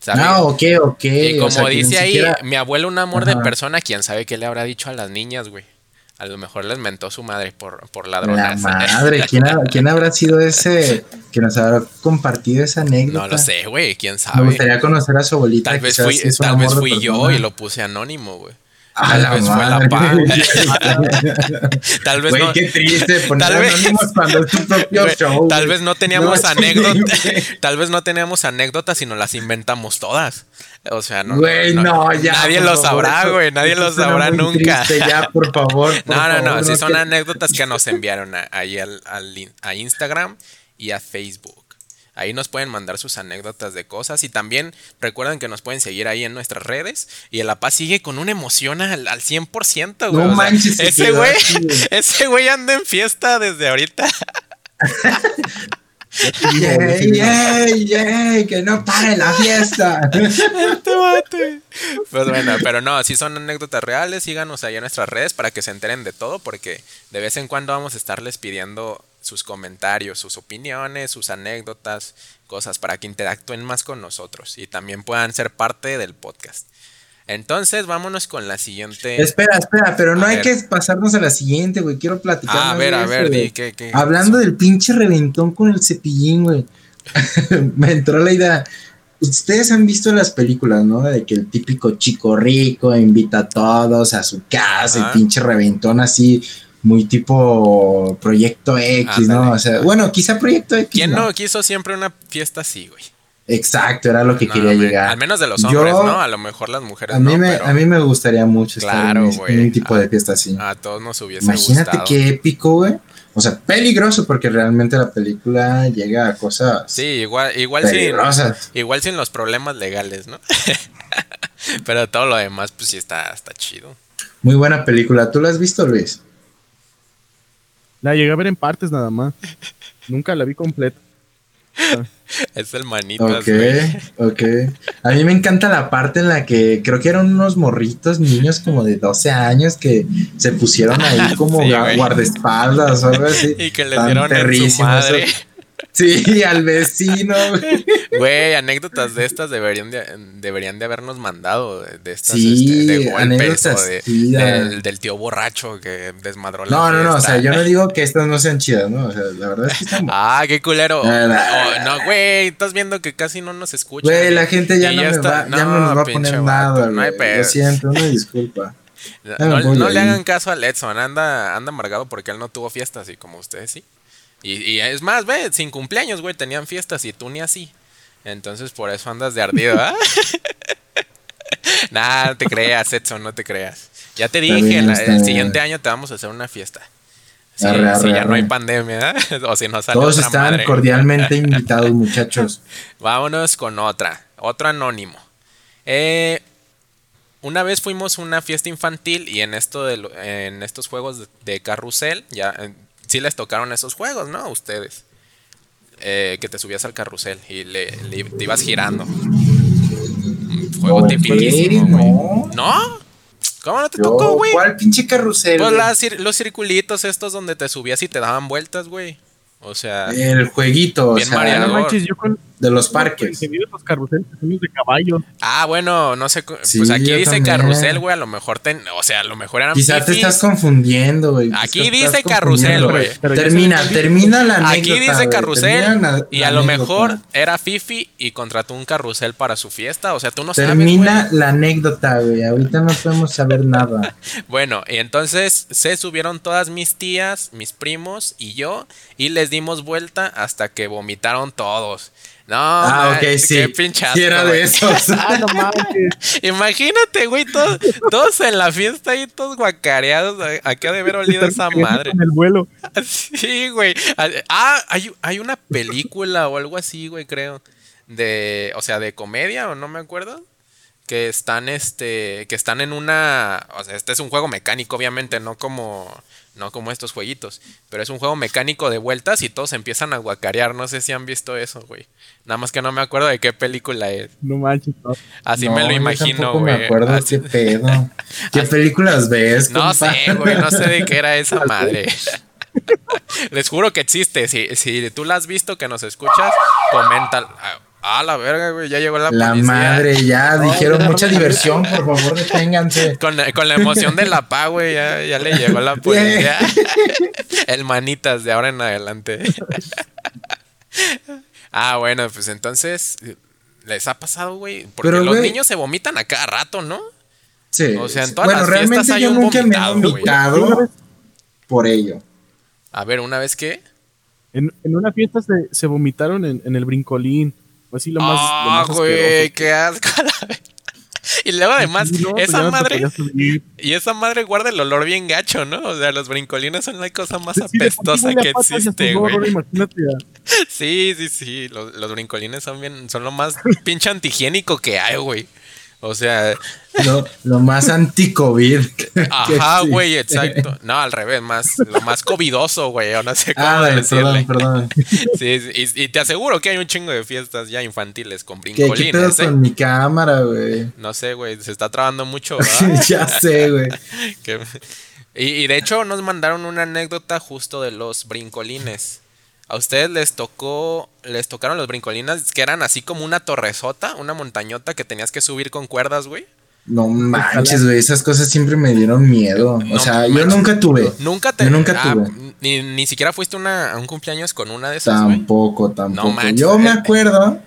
¿sabes? Ah, ok, ok. y o como sea, dice ahí, siquiera- mi abuelo un amor de persona, quién sabe qué le habrá dicho a las niñas, güey. A lo mejor les mentó su madre por, por La ladronas. madre, ¿quién, ha- quién habrá sido ese que nos habrá compartido esa anécdota? no lo sé, güey, quién Me sabe. gustaría conocer a su abuelita. Tal vez fui, tal vez fui yo y lo puse anónimo, güey. A tal la vez fue la madre. pa. *laughs* Tal vez no. qué triste poner Tal vez- anónimos cuando es tu propio Güey, show. tal güey. vez no teníamos No, anécdotas. Tal vez no teníamos anécdotas, sino las inventamos todas. O sea, no. Güey, no, ya. Nadie lo sabrá, güey. Nadie lo sabrá nunca. triste, ya, por favor. por *laughs* No, no, no. Sí son que- anécdotas que nos enviaron a- ahí al, al in- a Instagram y a Facebook. Ahí nos pueden mandar sus anécdotas de cosas y también recuerden que nos pueden seguir ahí en nuestras redes y el APA sigue con una emoción al, al 100%, güey. No O sea, manches, se ese güey, *laughs* ese güey anda en fiesta desde ahorita. ¡Yay, yay, yay! ¡Que no pare la fiesta! Este bate. Pues bueno, pero no, si son anécdotas reales, síganos ahí en nuestras redes para que se enteren de todo, porque de vez en cuando vamos a estarles pidiendo sus comentarios, sus opiniones, sus anécdotas, cosas para que interactúen más con nosotros y también puedan ser parte del podcast. Entonces, vámonos con la siguiente. espera, espera, pero no A hay ver. que pasarnos a la siguiente, güey. Quiero platicar. Ah, a ver, a ver, di qué, qué- Hablando del pinche reventón con el cepillín, güey. *laughs* Me entró la idea. Ustedes han visto las películas, ¿no? De que el típico chico rico invita a todos a su casa, el pinche reventón así, muy tipo Proyecto X, ¿no? O sea, bueno, quizá Proyecto X. ¿Quién no. no quiso siempre una fiesta así, güey? Exacto, era lo que No, quería llegar. Al menos de los Yo- hombres, ¿no? A lo mejor las mujeres A mí, no, me, pero a mí me gustaría mucho estar Claro, en, un tipo de fiesta así. a todos nos hubiese Imagínate gustado. qué épico, güey. O sea, peligroso porque realmente la película llega a cosas Sí, igual, igual sin, peligrosas. igual sin los problemas legales, ¿no? *laughs* Pero todo lo demás, pues sí está, está chido. Muy buena película. ¿Tú la has visto, Luis? La llegué a ver en partes nada más. Nunca la vi completa. *laughs* Es el manitas, Ok, güey. ok. A mí me encanta la parte en la que creo que eran unos morritos, niños como de 12 años que se pusieron ahí *laughs* como Sí, guardaespaldas o algo así. *laughs* Y que les Tan dieron en su madre. eso. Sí, al vecino, güey. Anécdotas de estas deberían de, deberían de habernos mandado. De, estas, Sí, este, de golpes o de- del, del tío borracho que desmadró la No, no, no, o sea, yo no digo que estas no sean chidas, ¿no? O sea, la verdad es que están *laughs* Ah, qué culero. Oh, no, güey, estás viendo que casi no nos escuchan. Güey, la gente ya no, me está- va, ya no nos va a poner vato, nada, No hay pedo. Lo siento, una disculpa. *laughs* No, le hagan caso a Edson, anda, anda amargado porque él no tuvo fiestas y como ustedes sí. Y, y es más, ve, sin cumpleaños, güey, tenían fiestas y tú ni así. Entonces por eso andas de ardido, ¿ah? *laughs* nah, no te creas, Edson, no te creas. Ya te dije, bien, la- está el siguiente año te vamos a hacer una fiesta. Si, Arre, arre, si ya no hay pandemia, ¿ah? *laughs* o si no sale Todos otra están madre. cordialmente *laughs* invitados, muchachos. Vámonos con otra, otro anónimo. Eh, una vez fuimos a una fiesta infantil y en esto de en estos juegos de, de carrusel, ya eh, sí les tocaron esos juegos, ¿no? A ustedes. Eh, que te subías al carrusel y le, le- te ibas girando. Un Juego Ok, tipiquísimo, güey. no. ¿No? ¿Cómo no te Yo, tocó, güey? ¿Cuál pinche carrusel? Pues los circulitos estos donde te subías y te daban vueltas, güey. O sea, El jueguito, o Bien sea, mareador. No manches, yo con de los parques. los carruseles que son los de caballo. Ah, bueno, no sé. Sí, pues aquí dice también. carrusel, güey. A lo mejor, ten, o sea, a lo mejor eran. Quizás te estás confundiendo, güey. Aquí dice carrusel, güey. Termina, termina la anécdota. Aquí dice carrusel. termina y a lo mejor era Fifi y contrató un carrusel para su fiesta. O sea, tú no sabes. Termina la anécdota, güey. Ahorita no podemos saber nada. *laughs* Bueno, y entonces se subieron todas mis tías, mis primos y yo. Y les dimos vuelta hasta que vomitaron todos. No, ah, man, ok, sí. Qué pinche Sí, era asco, de güey. esos. *laughs* Ah, no. Imagínate, güey, todos, todos en la fiesta ahí, todos guacareados. ¿A a qué ha de haber olido esa madre? En el vuelo. *laughs* Sí, güey. Ah, hay, hay una película o algo así, güey, creo. De, o sea, de comedia o no me acuerdo. Que están, este, que están en una, o sea, este es un juego mecánico, obviamente, no como, no como estos jueguitos. Pero es un juego mecánico de vueltas y todos empiezan a guacarear. No sé si han visto eso, güey. Nada más que no me acuerdo de qué película es. No manches. no. Así No, me lo imagino, güey. me acuerdo Así- qué pedo. *laughs* ¿Qué películas ves? No sé, güey, no sé de qué era esa *laughs* madre. *laughs* Les juro que existe. Si, si tú la has visto, que nos escuchas, comenta. Ah, la verga, güey, ya llegó la, La policía. madre, ya *laughs* dijeron mucha diversión, por favor, deténganse. *laughs* Con, con la emoción de la pa, güey, ya, ya le llegó la *laughs* policía. El manitas de ahora en adelante. ah, bueno, pues entonces, ¿les ha pasado, güey? Porque Pero, los güey- niños se vomitan a cada rato, ¿no? Sí. O sea, en todas bueno, las realmente fiestas hay yo un nunca me he vomitado, güey. vomitado por ello. A ver, ¿una vez qué? En, en una fiesta se, se vomitaron en, en el brincolín. Así lo más. Ah, güey, qué asco. *laughs* Y luego además, Sí, no, pues esa madre, y esa madre guarda el olor bien gacho, ¿no? O sea, los brincolines son la cosa más Sí, sí apestosa que existe, güey. *laughs* Sí, sí, sí. Los, los brincolines son bien, son lo más pinche antihigiénico que hay, güey. O sea, Lo, lo más anti-COVID. ajá, güey, exacto. No, al revés, más, lo más covidoso, güey, no sé cómo Ah, decirle. perdón, perdón. Sí, sí, y, y te aseguro que hay un chingo de fiestas ya infantiles con ¿Qué, qué pedo brincolines, ¿eh? con mi cámara, güey? No sé, güey, se está trabando mucho, *laughs* ya sé, güey. *laughs* Y, y de hecho nos mandaron una anécdota justo de los brincolines. A ustedes les tocó, les tocaron los brincolines que eran así como una torresota, una montañota que tenías que subir con cuerdas, güey. No manches, güey. Esas cosas siempre me dieron miedo. No o sea, yo manches. nunca tuve. Nunca te Yo nunca ah, tuve. Ni, ni siquiera fuiste una- a un cumpleaños con una de esas. Tampoco, tampoco. manches, yo me acuerdo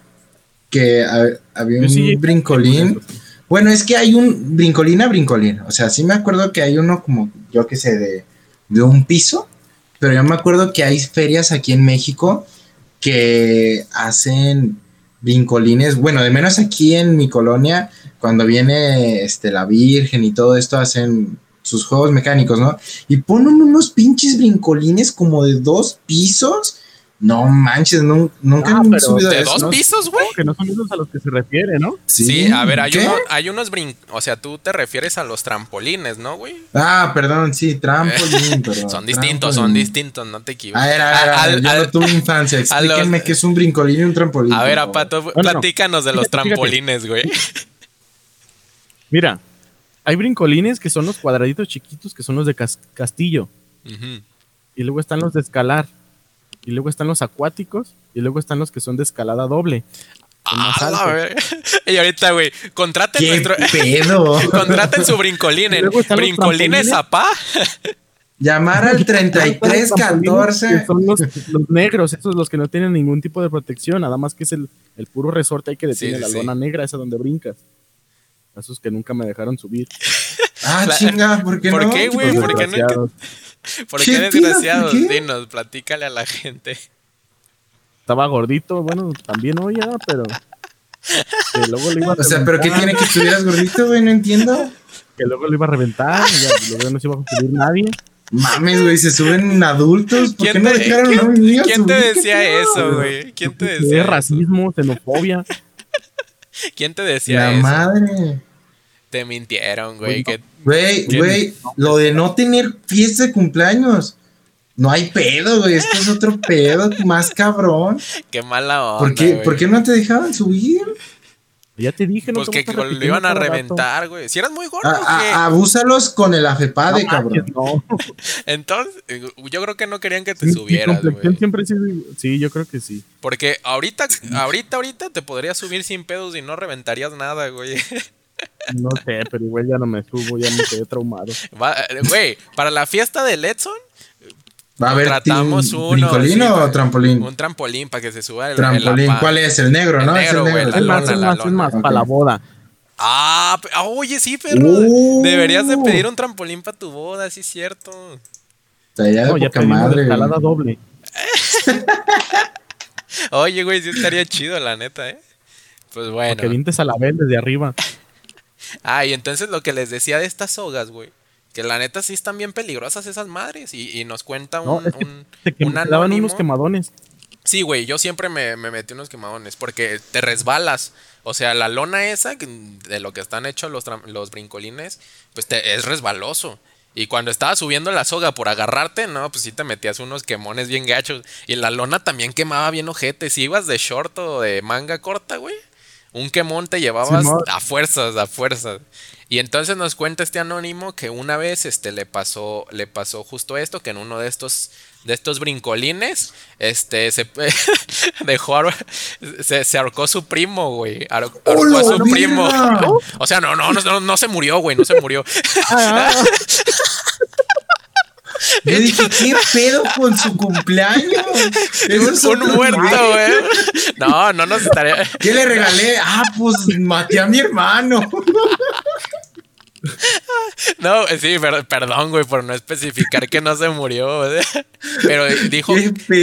que ha- había un sí- brincolín. Bueno, es que hay un brincolín a brincolín. O sea, sí me acuerdo que hay uno como, yo qué sé, de, de un piso. Pero yo me acuerdo que hay ferias aquí en México que hacen brincolines. Bueno, de menos aquí en mi colonia, cuando viene este, la Virgen y todo esto, hacen sus juegos mecánicos, ¿no? Y ponen unos pinches brincolines como de dos pisos. No manches, nun- nunca Ah, pero subido ¿De eso. dos ¿no? pisos, güey? Que no son esos a los que se refiere, ¿no? Sí, a ver, hay, uno- hay unos brin... O sea, tú te refieres a los trampolines, ¿no, güey? Ah, perdón, sí, trampolín, *laughs* perdón. Son distintos, son distintos, no te equivoques. A ver, a ver, a ver, Al- yo al- no tuve infancia. *laughs* a los- Explíquenme qué es un brincolín y un trampolín. A ver. Apato, no, no. platícanos de los fíjate. trampolines, güey. *laughs* Mira, hay brincolines que son los cuadraditos chiquitos, que son los de cas- castillo. Y luego están los de escalar. Y luego están los acuáticos. Y luego están los que son de escalada doble. Ah, la verga. *laughs* Y ahorita, güey, contraten ¿Qué nuestro. *laughs* pedo? Contraten su brincolín brincolines trampolines. apá. Llamar al Los trampolines que 3314. Son los, los negros, esos los que no tienen ningún tipo de protección. Nada más que es el, el puro resorte ahí que detiene Sí, sí, la sí. lona negra, esa donde brincas. Esos que nunca me dejaron subir. *laughs* Ah, La- chinga, ¿por qué ¿Por no? qué, güey? Los ¿Por qué no? desgraciados. *laughs* ¿Por ¿Qué desgraciados? ¿Por qué? Dinos, platícale a la gente. Estaba gordito, bueno, también hoy ya, pero. Que luego lo iba a O sea, ¿pero qué tiene que estuvieras gordito, güey? No entiendo. Que luego lo iba a reventar, y ya, luego no se iba a subir nadie. Mames, güey, se suben adultos. ¿Por qué ¿Quién no te, dejaron a quién- un niño quién te decía eso, güey? ¿Quién te decía racismo, xenofobia. *laughs* ¿Quién te decía La eso? madre. Te mintieron, güey. Güey, güey, lo de no tener fiesta de cumpleaños. No hay pedo, güey. Esto es otro pedo más cabrón. *laughs* Qué mala onda. ¿Por qué, güey. ¿Por qué no te dejaban subir? Ya te dije, no Pues te que, lo iban a reventar, güey. Si eras muy gordo, A- a- ¿qué? abúsalos con el afepade, No cabrón. no. *laughs* Entonces, eh, yo creo que no querían que te mi subieras, güey. siempre Sí, yo creo que sí. Porque ahorita, ahorita, ahorita te podrías subir sin pedos y no reventarías nada, güey. No sé, pero igual ya no me subo, ya me quedé traumado. Eh, Güey, para la fiesta de Letson, Va a haber Tratamos uno, ¿Brincolín sí, o trampolín? un trampolín para que se suba el, Trampolín. ¿Cuál es? El negro, El ¿no? negro, es el negro. más, es más, para la boda. Ah, ah, oye, sí, perro. Uh. Deberías de pedir un trampolín para tu boda, sí es cierto. Estaría de No, ya poca pedimos madre. güey. escalada doble. *laughs* Oye, güey, sí estaría chido, la neta, ¿eh? Pues bueno. Que vintes a la vez desde arriba. *laughs* Ah, y entonces lo que les decía de estas sogas, güey. Que la neta sí están bien peligrosas esas madres. Y, y nos cuenta un, No, es que un- Te, un daban unos quemadones. Sí, güey, yo siempre me, me metí unos quemadones porque te resbalas. O sea, la lona esa, de lo que están hechos los, los brincolines, pues te, es resbaloso. Y cuando estabas subiendo la soga por agarrarte, no, pues sí te metías unos quemones bien gachos. Y la lona también quemaba bien ojete. Si ibas de short o de manga corta, güey, un quemón te llevabas a fuerzas, a fuerzas. Y entonces nos cuenta este anónimo que una vez este le pasó le pasó justo esto que en uno de estos de estos brincolines este se *laughs* dejó se, se ahorcó su primo, güey. Ar- ahorcó a ¡Hola, su primo. *laughs* O sea, no, no, no, no, no se murió, güey, no se murió. *laughs* Yo dije, ¿qué pedo con su cumpleaños? Es un otro muerto, güey. No, no nos estaría ¿Qué le regalé? Ah, pues maté a mi hermano. No, sí, per- perdón, güey, por no especificar que no se murió. Pero dijo,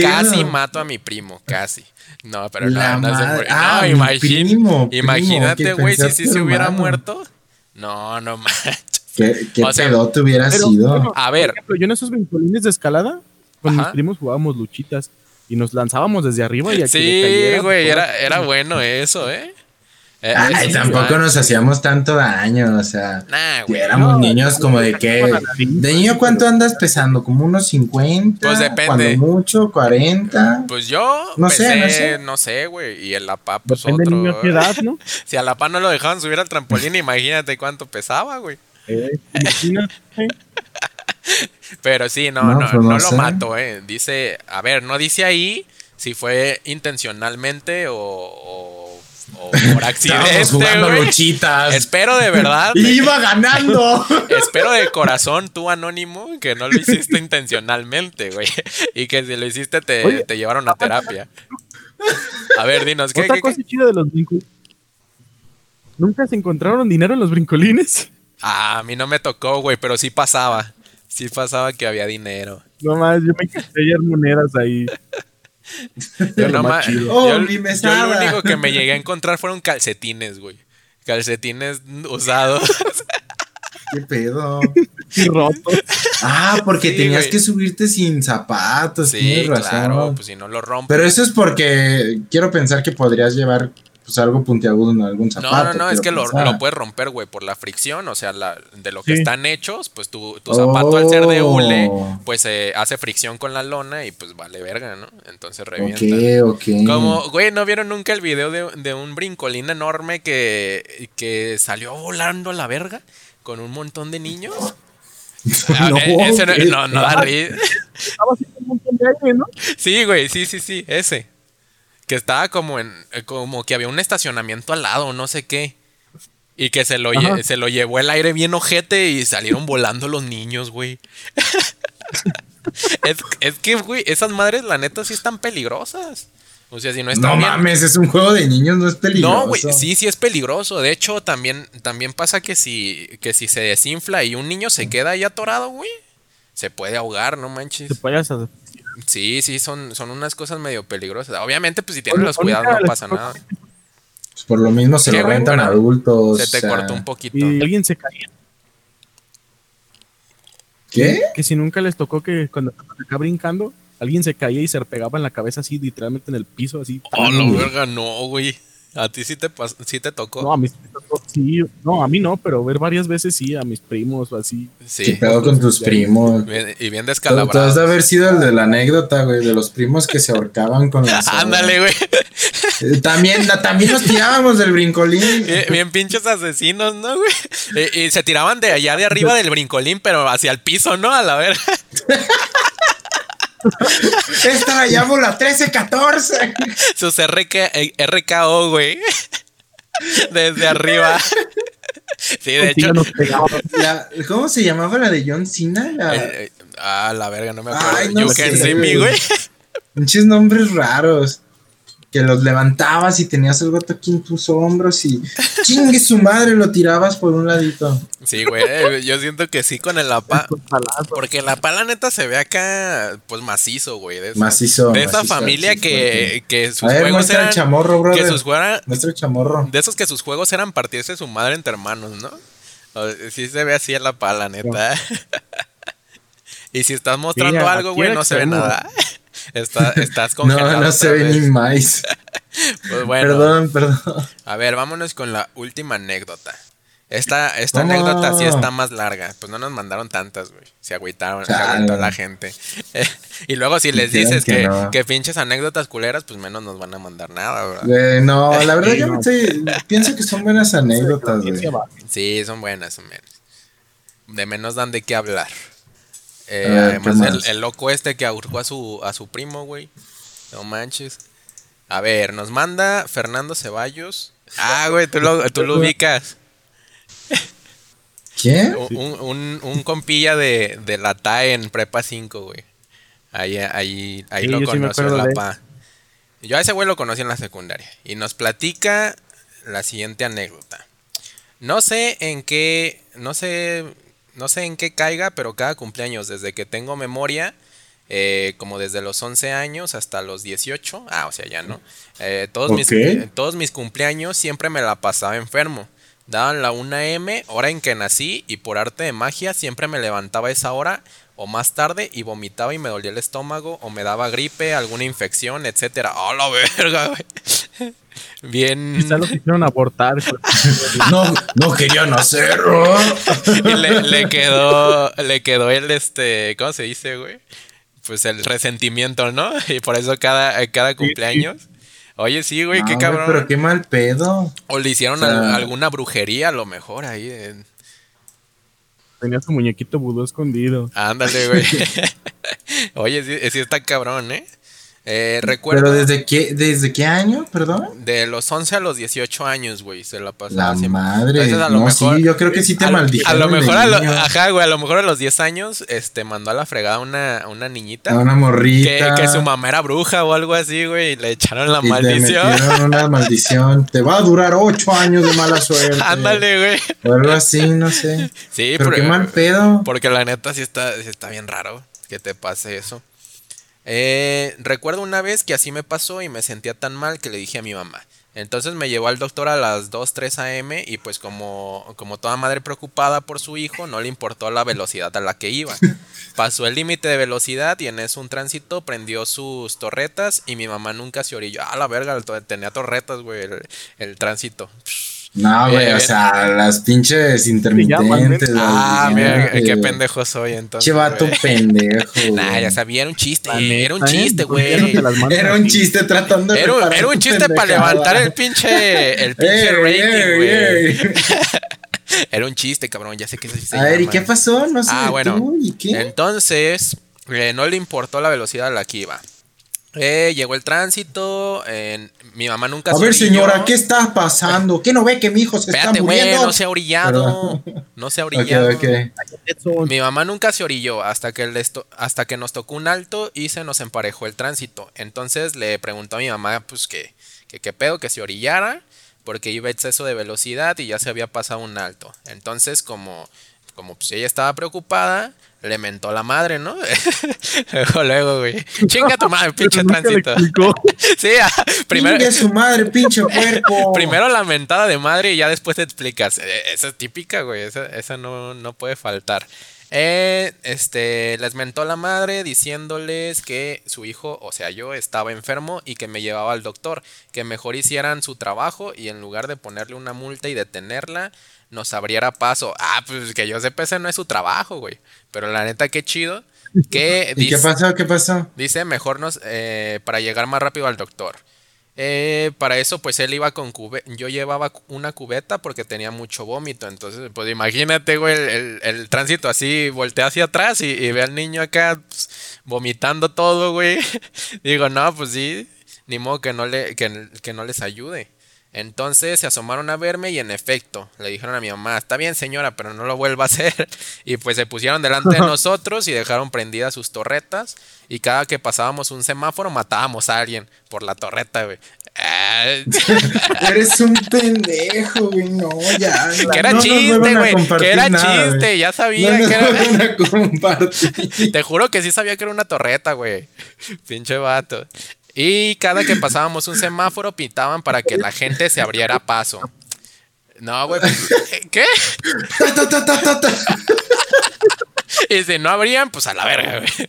casi mato a mi primo, casi. No, pero La no, no se murió. Ah, no, imagín- primo, imagínate, güey, si sí se hubiera muerto. No, no manches. ¿Qué, qué O sea, pedote hubiera Pero, sido? bueno, A ver. Por ejemplo, yo en esos brincolines de escalada, con Ajá. mis primos jugábamos luchitas y nos lanzábamos desde arriba y aquí Sí, güey, era, era bueno eso, ¿eh? Eh, Ay, tampoco nos hacíamos tanto daño, o sea. Nah, güey. éramos no, niños como de que. ¿De niño cuánto andas pesando? ¿Como unos 50? Pues depende. Cuando mucho, 40. Pues yo No sé, no sé. no sé, güey. Y el APA, pues Depende otro. niño a qué edad, ¿no? *laughs* Si a la pa no lo dejaban subir al trampolín, imagínate cuánto pesaba, güey. Eh, imagínate. *laughs* Pero sí, no, No, no, pues no, no lo sé. mato, eh. Dice, a ver, no dice ahí si fue intencionalmente o, o, o por accidente, Estábamos jugando güey. luchitas. Espero de verdad, Y iba ganando. *laughs* espero de corazón tú, Anónimo, que no lo hiciste intencionalmente, güey. Y que si lo hiciste te, Oye. te llevaron a terapia. A ver, dinos, ¿qué, Otra qué, cosa qué? chida de los brincolines. ¿Nunca se encontraron dinero en los brincolines? Ah, a mí no me tocó, güey, pero sí pasaba. Sí pasaba que había dinero. No más, yo me quise hallar monedas ahí. *laughs* Yo, Lo no más ma- chido. Oh, yo- mi yo mesada. lo único que me llegué a encontrar fueron calcetines, güey. Calcetines usados. ¿Qué pedo? *laughs* Ah, porque Sí, tenías güey. que subirte sin zapatos. Sí, razón. claro, pues si no lo rompo. Pero eso es porque quiero pensar que podrías llevar pues algo puntiagudo en algún No, zapato. no, no, es que lo, lo puedes romper, güey, por la fricción, o sea, la, de lo que están hechos, pues tu, tu zapato al ser de Oh. hule, pues eh, hace fricción con la lona y pues vale verga, ¿no? Entonces revienta. Ok, ok. Como, güey, ¿no vieron nunca el video de, de un brincolín enorme que, que salió volando a la verga con un montón de niños? *laughs* Ah, No, eh, ese no, qué no, no da risa. Estaba haciendo un montón de aire, ¿no? Sí, güey, sí, sí, sí, ese. Que estaba como en, eh, como que había un estacionamiento al lado, no sé qué. Y que se lo, lle- se lo llevó el aire bien ojete y salieron volando los niños, güey. *laughs* es, es que, güey, esas madres, la neta, sí están peligrosas. O sea, si no están No bien- mames, es un juego de niños, no es peligroso. No, güey, sí, sí es peligroso. De hecho, también, también pasa que si, que si se desinfla y un niño se queda ahí atorado, güey, se puede ahogar, no manches. Te vayas a... Sí, sí, son, son unas cosas medio peligrosas. Obviamente, pues si tienen los cuidados no pasa nada. Pues por lo mismo se ¿Qué, lo rentan Perdón. adultos. Se te o sea, cortó un poquito. Y alguien se caía. ¿Qué? Que si nunca les tocó que cuando estaban acá brincando, alguien se caía y se pegaba en la cabeza así, literalmente en el piso, así. Oh, la verga, no, güey. A ti sí te, sí te tocó. No, a mis sí, no, a mí no, pero ver varias veces sí, a mis primos o así. ¿Qué sí. pedo con tus primos? Bien- y bien Tú tú has descalabrado. de haber sido el de la anécdota, güey, de los primos que se ahorcaban con las. *laughs* Ándale, güey. Eh, También, también nos tirábamos del brincolín. Bien, bien pinches asesinos, ¿no, güey? Y, y se tiraban de allá de arriba del brincolín, pero hacia el piso, ¿no? A la verga. *laughs* Esta la llamo la 1314. Sus RK, RKO, güey. Desde arriba. Sí, de hecho. La- ¿Cómo se llamaba la de John Cena? La- eh, eh, ah, la verga, no me acuerdo. Ay, no you sé, can see me, güey. Muchos nombres raros. Que los levantabas y tenías el gato aquí en tus hombros y *laughs* chingue su madre lo tirabas por un ladito. Sí, güey. eh, Yo siento que sí con el APA. Estos palazos. Porque la pala neta se ve acá, pues macizo, güey. De, esa- Macizo. de esa macizo, familia que, que sus A ver, juegos muestra eran. el chamorro, Que brother. sus juegos. Muestra el chamorro. De esos que sus juegos eran partirse su madre entre hermanos, ¿no? O- Sí se ve así en la pala, neta. *laughs* y si estás mostrando Sí, algo, güey, no se ve nada. Está- estás *laughs* No, congelado. no se otra ve ni más. *laughs* Pues bueno, Perdón, perdón. a ver, vámonos con la última anécdota. Esta, esta anécdota sí está más larga. Pues no nos mandaron tantas, güey. Se agüitaron, se agüitó la gente. *laughs* y luego si les dices que que, no. que pinches anécdotas culeras, pues menos nos van a mandar nada, ¿verdad? Güey, no, la verdad yo no. sí, pienso que son buenas anécdotas, güey. Sí, son buenas, son buenas. De menos dan de qué hablar. Eh, además, ¿qué el, loco este que ahorcó a su, a su primo, güey. No manches. A ver, nos manda Fernando Ceballos. Ah, güey, tú lo, tú lo *laughs* ubicas. ¿Quién? Un, un, un- un compilla de, de la TAE en Prepa 5, güey. Ahí, ahí, ahí Sí, lo sí conoció acuerdo la de. PA. Yo a ese güey lo conocí en la secundaria. Y nos platica la siguiente anécdota. No sé en qué, no sé, no sé en qué caiga, pero cada cumpleaños, desde que tengo memoria, eh, como desde los 11 años hasta los 18, ah, o sea, ya no, eh, todos, mis, todos mis cumpleaños siempre me la pasaba enfermo. Daban la 1M, hora en que nací, y por arte de magia siempre me levantaba esa hora o más tarde y vomitaba y me dolía el estómago o me daba gripe, alguna infección, etcétera. ¡Oh, la verga, güey! *laughs* Bien. Quizá lo quisieron abortar. *laughs* No, no querían hacerlo. Le, le quedó, le quedó el este, ¿cómo se dice, güey? Pues el resentimiento, ¿no? Y por eso cada, cada cumpleaños. Oye, sí, güey, qué cabrón. Pero qué mal pedo. O le hicieron O sea- al- alguna brujería a lo mejor ahí. en- Tenía su muñequito vudú escondido. Ándale, güey. *laughs* Oye, sí, sí está cabrón, ¿eh? Eh, recuerdo Pero desde qué, desde qué año, perdón. de los 11 a los 18 años, güey, se la pasaba La siempre. madre. Entonces, a lo no, mejor- sí, yo creo que sí te maldijeron. a lo mejor a lo- ajá, güey, a lo mejor a los 10 años este mandó a la fregada una, una niñita A una que, morrita. que su mamá era bruja o algo así, güey, y le echaron la y te maldición. metieron una maldición. Te va a durar ocho años de mala suerte. *laughs* Ándale, güey. O algo así, no sé. Sí, Pero por- qué mal pedo. porque la neta sí está, sí está bien raro que te pase eso. Eh, recuerdo una vez que así me pasó y me sentía tan mal que le dije a mi mamá. Entonces me llevó al doctor a las 2, 3 a.m. y pues como, como toda madre preocupada por su hijo, no le importó la velocidad a la que iba. *laughs* Pasó el límite de velocidad y en eso un tránsito prendió sus torretas y mi mamá nunca se orilló. Ah, la verga, tenía torretas, güey, el, el tránsito. No, güey, Bien, o sea, las pinches intermitentes. Ah, mira, qué pendejo soy entonces. Che vato pendejo. *laughs* Nah, ya sabía, era un chiste, era un ¿eh? chiste, ¿Por qué no güey. Era un chiste tratando de. Era, un- era chiste para levantar el pinche, el pinche Ey, rating, güey. ey. *laughs* Era un chiste, cabrón, ya sé que se A ver, ¿y qué pasó? No sé. Ah, bueno. ¿tú? ¿Y qué? Entonces, eh, no le importó la velocidad a la que iba. Eh, llegó el tránsito, eh, mi mamá nunca A se ver, orilló. señora, ¿qué está pasando? ¿Qué no ve que mi hijo se Espérate, está muriendo? no se ha *laughs* orillado. No se ha orillado. Mi mamá nunca se orilló hasta que, el hasta que nos tocó un alto y se nos emparejó el tránsito. Entonces le preguntó a mi mamá pues que, que qué pedo, que se orillara porque iba a exceso de velocidad y ya se había pasado un alto. Entonces como, como pues ella estaba preocupada, le mentó la madre, ¿no? *laughs* luego, luego, güey. Chinga tu madre, *laughs* pinche tránsito. *laughs* sí, ah, primero, Chingue su madre, pinche puerco. Primero la mentada de madre y ya después te explicas. Eh, Esa es típica, güey. Esa, esa no, no puede faltar. Eh, este, les mentó la madre diciéndoles que su hijo, o sea, yo estaba enfermo y que me llevaba al doctor, que mejor hicieran su trabajo y en lugar de ponerle una multa y detenerla, nos abriera paso. Ah, pues que yo sepa, ese no es su trabajo, güey. Pero la neta, qué chido. Que *laughs* ¿Y qué pasó? ¿Qué pasó? Dice mejor nos eh, para llegar más rápido al doctor. Eh, para eso, pues él iba con cubeta. Yo llevaba una cubeta porque tenía mucho vómito. Entonces, pues imagínate, güey, el, el- el tránsito así, voltea hacia atrás y, y ve al niño acá pues, vomitando todo, güey. *laughs* Digo, no, pues sí, ni modo que no, le, que, que no les ayude. Entonces se asomaron a verme y en efecto le dijeron a mi mamá, está bien señora, pero no lo vuelva a hacer. *laughs* Y pues se pusieron delante de *laughs* nosotros y dejaron prendidas sus torretas. Y cada que pasábamos un semáforo matábamos a alguien por la torreta, güey. *laughs* Eres un pendejo, güey. No, ya. que era no chiste, güey. Que era nada, chiste, güey. ya sabía No nos que era. vuelvan a compartir. Te juro que sí sabía que era una torreta, güey. Pinche vato. Y cada que pasábamos un semáforo pintaban para que la gente se abriera paso. No, güey. pues, ¿Qué? *laughs* Y si no abrían, pues a la verga, güey.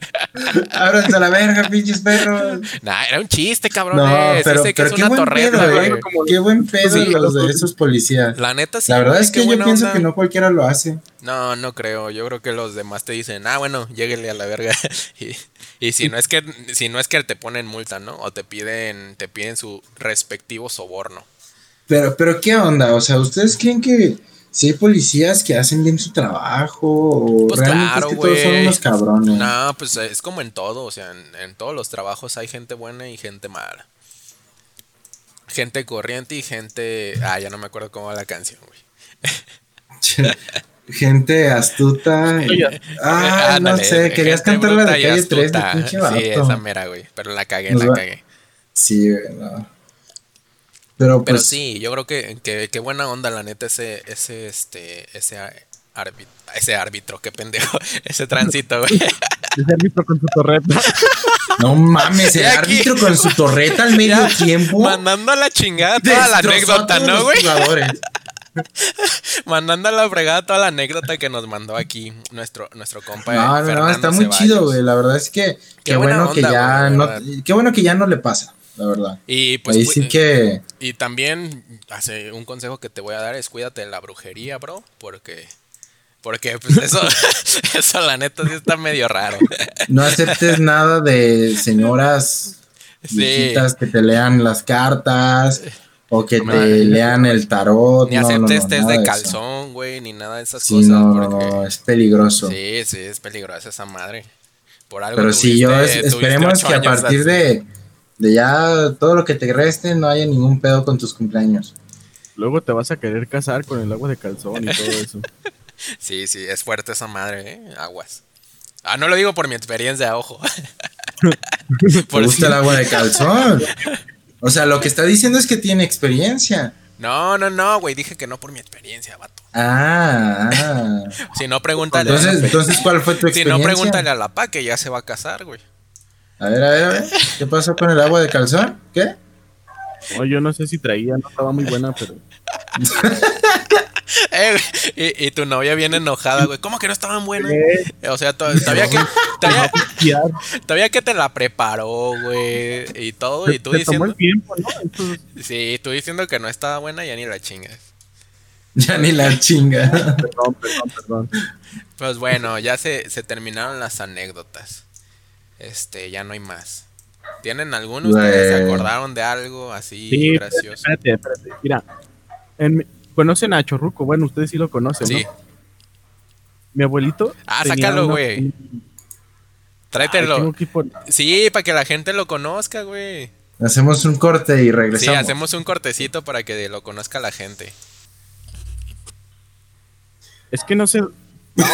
*laughs* Ábranse a la verga, pinches perros. Nah, era un chiste, cabrón. No, pero, sé que pero es qué una buen torreta, pedo, güey. eh. Qué buen pedo Sí, los de esos policías. La neta sí. La verdad güey, es que yo pienso onda. que no cualquiera lo hace. No, no creo. Yo creo que los demás te dicen, ah, bueno, lléguele a la verga. *laughs* y, y si no es que, si no es que te ponen multa, ¿no? O te piden, te piden su respectivo soborno. Pero, pero ¿qué onda? O sea, ¿ustedes creen que si hay policías que hacen bien su trabajo? O Pues realmente claro, es que todos son unos cabrones? No, pues es como en todo, o sea, en, en todos los trabajos hay gente buena y gente mala. Gente corriente y gente... Ah, ya no me acuerdo cómo va la canción, güey. *laughs* Gente astuta. y- Ah, no sé, querías cantar la de calle 3 de pinche Sí, esa mera, güey. Pero la cagué, Nos la va- cagué. Sí, güey, no. Pero Pero pues sí, yo creo que, que, que buena onda, la neta, ese, ese, este, ese árbitro, ese árbitro, qué pendejo, *laughs* ese tránsito, güey. *laughs* Ese árbitro con su torreta. *laughs* no mames, el árbitro con su torreta al medio tiempo. Mandando a la chingada toda la anécdota, ¿no, güey? Mandando a la fregada toda la anécdota que nos mandó aquí nuestro, nuestro compa. No, no, está muy Ceballos. chido, güey. La verdad es que qué, bueno que ya no, qué bueno que ya no le pasa, la verdad. Y pues, Ahí pu- sí que y también hace un consejo que te voy a dar es cuídate de la brujería, bro, porque porque pues eso *laughs* eso la neta sí está medio raro. no aceptes nada de señoras Sí. que te lean las cartas o que No, te lean el tarot. Ni no, aceptes no, test de calzón, güey, ni nada de esas Sí, cosas no, porque es peligroso. sí, sí es peligrosa esa madre. Por algo Pero sí, yo es- esperemos que a partir así. de, de ya todo lo que te reste no haya ningún pedo con tus cumpleaños. Luego te vas a querer casar con el agua de calzón y todo eso. *laughs* Sí, sí, es fuerte esa madre, ¿eh? Aguas. Ah, no lo digo por mi experiencia, ojo. *laughs* ¿Te gusta si- el agua de calzón? O sea, lo que está diciendo es que tiene experiencia. No, no, no, güey, dije que no por mi experiencia, vato. Ah, ah. *laughs* Si no, pregúntale. Entonces, entonces, ¿cuál fue tu si experiencia? no, pregúntale a la pa que ya se va a casar, güey. A ver, a ver, a ver. ¿Qué pasó con el agua de calzón? ¿Qué? No, yo no sé si traía, no estaba muy buena, pero. *laughs* Eh, y, y tu novia viene enojada, güey. ¿Cómo que no estaban buenas? O sea, to- todavía que, *laughs* todavía, que te la preparó, güey. Y todo, y tú se tomó el diciendo. tiempo, ¿no? Entonces, Sí, tú diciendo que no estaba buena, ya ni la chingas. *laughs* Ya ni la chinga. perdón, perdón, perdón. Pues bueno, ya se, se terminaron las anécdotas. Este, ya no hay más. ¿Tienen alguno? ¿Ustedes se Güey. acordaron de algo así Sí, gracioso? espérate, espérate. Mira, en mi- conocen a Chorruco, bueno, ustedes sí lo conocen, Sí. ¿no? Mi abuelito. Ah, sácalo, güey. Tráetelo. por- Sí, para que la gente lo conozca, güey. Hacemos un corte y Sí, regresamos. hacemos un cortecito para que lo conozca la gente. Es que no sé. *laughs* No,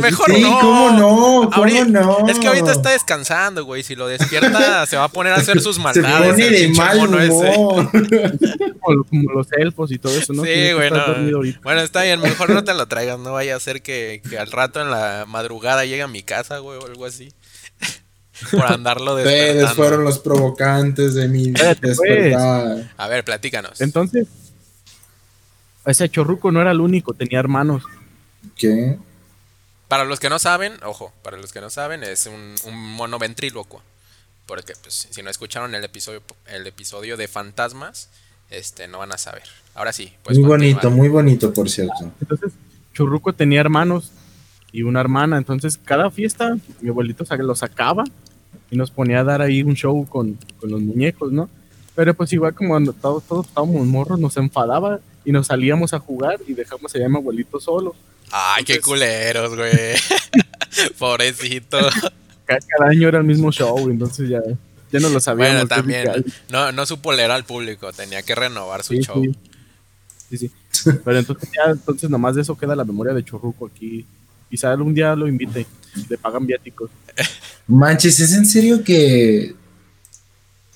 mejor Sí, no. ¿cómo no? ¿Cómo Ahorita- no? Es que ahorita está descansando, güey. Si lo despierta, *laughs* se va a poner a hacer sus Se maldades. pone el de mal mono ese. humor. *laughs* Como, como los elfos y todo eso, ¿no? Sí, güey, no. Bueno, está bien, mejor no te lo traigas. No vaya a ser que, que al rato en la madrugada llegue a mi casa, güey, o algo así. *laughs* Por andarlo Ustedes despertando. fueron los provocantes de mi Espérate, pues. despertar. A ver, platícanos. Entonces, ese Chorruco no era el único, tenía hermanos. ¿Qué? Para los que no saben, ojo, para los que no saben, es un, un mono ventrílocuo. Porque, pues, si no escucharon el episodio, el episodio de fantasmas, este, no van a saber. Ahora sí, pues. muy bonito, muy bonito, por cierto. Entonces, Churruco tenía hermanos y una hermana. Entonces, cada fiesta, mi abuelito lo sacaba y nos ponía a dar ahí un show con, con los muñecos, ¿no? Pero pues igual como cuando todos, todos estábamos morros, nos enfadaba y nos salíamos a jugar y dejamos allá a mi abuelito solo. Ay, qué culeros, güey. *laughs* Pobrecito. Ca- Cada, año era el mismo show, entonces ya, ya no lo sabíamos. Bueno, también. No, no supo leer al público, tenía que renovar su Sí, show. sí. Sí, sí. Pero entonces ya, entonces nomás de eso queda la memoria de Chorruco aquí. Quizá algún día lo invite, le pagan viáticos. *laughs* Manches, ¿es en serio que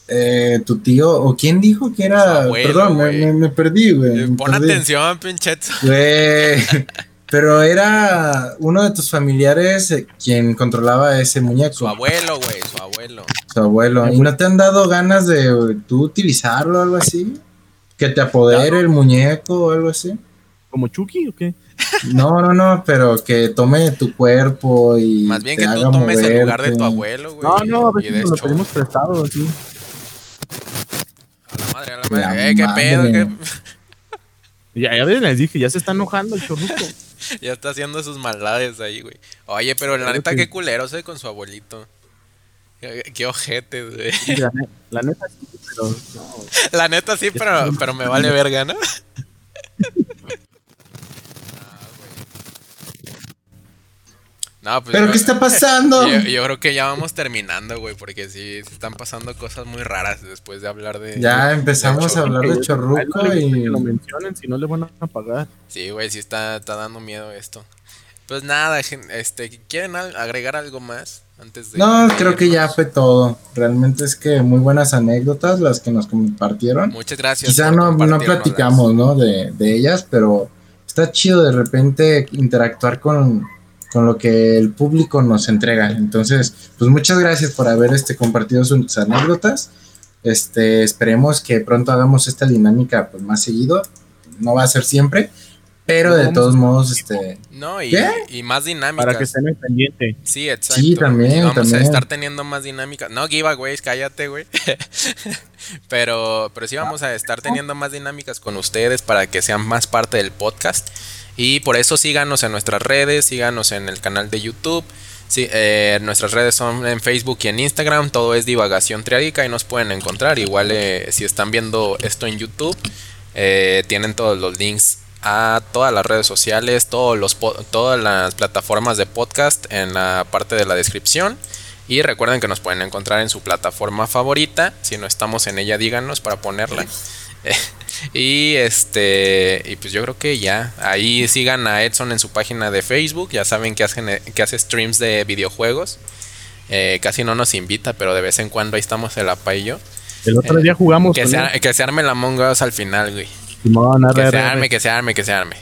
eh, tu tío o quién dijo que era? Abuelo, Perdón, me, güey. me- me perdí, güey. Pon perdí. atención, pincheto. Güey, *laughs* Pero era uno de tus familiares eh, quien controlaba ese muñeco, Su abuelo, güey, su abuelo. su abuelo. ¿Y no te han dado ganas de tú utilizarlo o algo así? ¿Que te apodere el muñeco o algo así? ¿Como Chucky o qué? No, no, no, pero que tome tu cuerpo y. Más bien te que tú haga tomes el lugar de tu abuelo, güey. No, no, a veces lo pedimos prestado, así. A la madre, a la La madre. Eh, qué pedo. Y *laughs* Ya, ya les dije, ya se está enojando el chorruco. *laughs* ya está haciendo sus maldades ahí, güey. Oye, pero la Claro neta, que- qué culero sé con su abuelito. Qué, ojete, güey. La, la neta sí, pero no. *laughs* La neta sí, pero, pero me vale verga, ¿no? *laughs* No, pues ¿Pero yo- qué está pasando? *laughs* Yo, yo creo que ya vamos terminando, güey, porque sí, se están pasando cosas muy raras después de hablar de... Ya de empezamos a hablar de A él no Chorruco y. que lo mencionen, si no le van a pagar. Sí, güey, sí está, está dando miedo esto. Pues nada, este, ¿quieren agregar algo más? Antes de No, creo que ya fue todo. Realmente es que muy buenas anécdotas las que nos compartieron. Muchas gracias. Quizá no, no platicamos, ¿no? De, de ellas, pero está chido de repente interactuar con, con lo que el público nos entrega. Entonces, pues muchas gracias por haber este, compartido sus anécdotas. Este, esperemos que pronto hagamos esta dinámica pues, más seguido. No va a ser siempre, pero No, de todos modos, este, No, y, ¿Qué? y más dinámicas. Para que estén al pendiente. Sí, exacto. Sí, también, Y Vamos también. a estar teniendo más dinámicas. No giveaways, cállate, güey. *laughs* pero, pero sí vamos a estar teniendo más dinámicas con ustedes para que sean más parte del podcast. Y por eso síganos en nuestras redes, síganos en el canal de YouTube. Sí, eh, nuestras redes son en Facebook y en Instagram. Todo es divagación triádica y nos pueden encontrar. Igual eh, si están viendo esto en YouTube, eh, tienen todos los links a todas las redes sociales, todos los todas las plataformas de podcast en la parte de la descripción. Y recuerden que nos pueden encontrar en su plataforma favorita. Si no estamos en ella, díganos para ponerla. *laughs* y este. Y pues yo creo que ya. Ahí sigan a Edson en su página de Facebook. Ya saben que, hacen, que hace streams de videojuegos. Eh, casi no nos invita, pero de vez en cuando ahí estamos el apa y yo. El otro día jugamos Que con se, que se arme la Among Us al final, güey. Que se arme, que se arme, que se arme.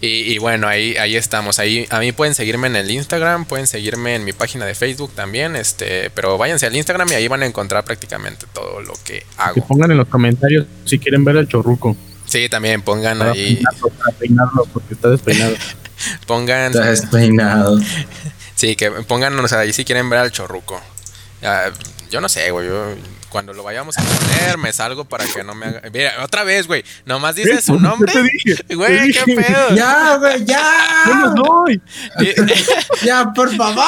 Y, y bueno, ahí, ahí estamos. Ahí a mí pueden seguirme en el Instagram, pueden seguirme en mi página de Facebook también. Este, pero váyanse al Instagram y ahí van a encontrar prácticamente todo lo que Que hago. pongan en los comentarios si quieren ver el chorruco. Sí, también pongan Para ahí, peinarlo, para peinarlo, porque está despeinado. *laughs* pongan, está despeinado. *laughs* sí, que pónganos ahí si quieren ver al chorruco. Ah, yo no sé, güey. yo- cuando lo vayamos a poner, me salgo para que no me haga. Mira, otra vez, güey. Nomás dice su ¿Qué nombre. te dije? *laughs* Te Güey, qué dije. pedo. Ya, güey, ¡No ya. doy! *laughs* Ya, por *laughs* favor.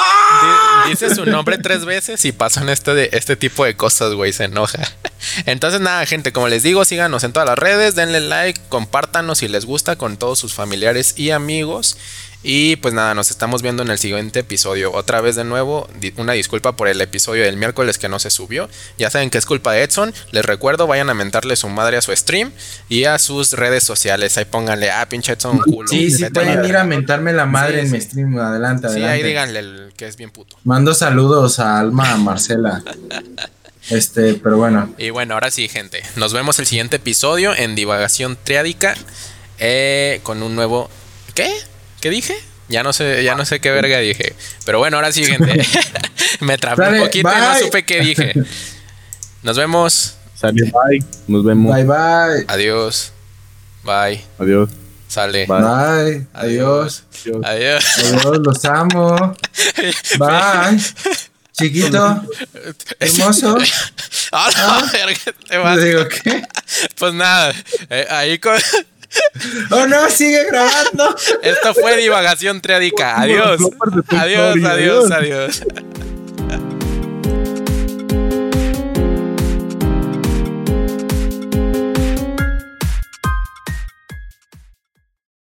Di- Dice su nombre tres veces y pasan este, de, este tipo de cosas, güey, se enoja. Entonces, nada, gente, como les digo, síganos en todas las redes, denle like, compártanos si les gusta con todos sus familiares y amigos. Y pues nada, nos estamos viendo en el siguiente episodio. Otra vez de nuevo, una disculpa por el episodio del miércoles que no se subió. Ya saben que es culpa de Edson. Les recuerdo, vayan a mentarle su madre a su stream y a sus redes sociales. Ahí pónganle, ah, pinche Edson, culo. Sí, sí, pueden ir verga". a mentarme la madre Sí, en mi sí. stream. Adelante, Sí, adelante. ahí díganle el- que es bien puto. Mando saludos a Alma, a Marcela. *laughs* Este, pero bueno. Y bueno, ahora sí, gente. Nos vemos el siguiente episodio en Divagación Triádica. eh, con un nuevo. ¿Qué? ¿Qué dije? Ya no sé, ya no sé qué verga dije. Pero bueno, ahora sí, gente. *laughs* *laughs* Me trabé Dale, un poquito y no bye. supe qué dije. *laughs* Nos vemos. Salió, bye. Nos vemos. Bye, bye. Adiós. Bye. Adiós. Sale. Bye. Bye. Adiós. Adiós. Adiós. Adiós, los amo. Bye. Chiquito, hermoso. A la verga, te vas. Digo, ¿qué? Pues nada, eh, ahí con... *laughs* Oh, no, sigue grabando. Esto fue Divagación Triádica. Adiós. Adiós, adiós. adiós.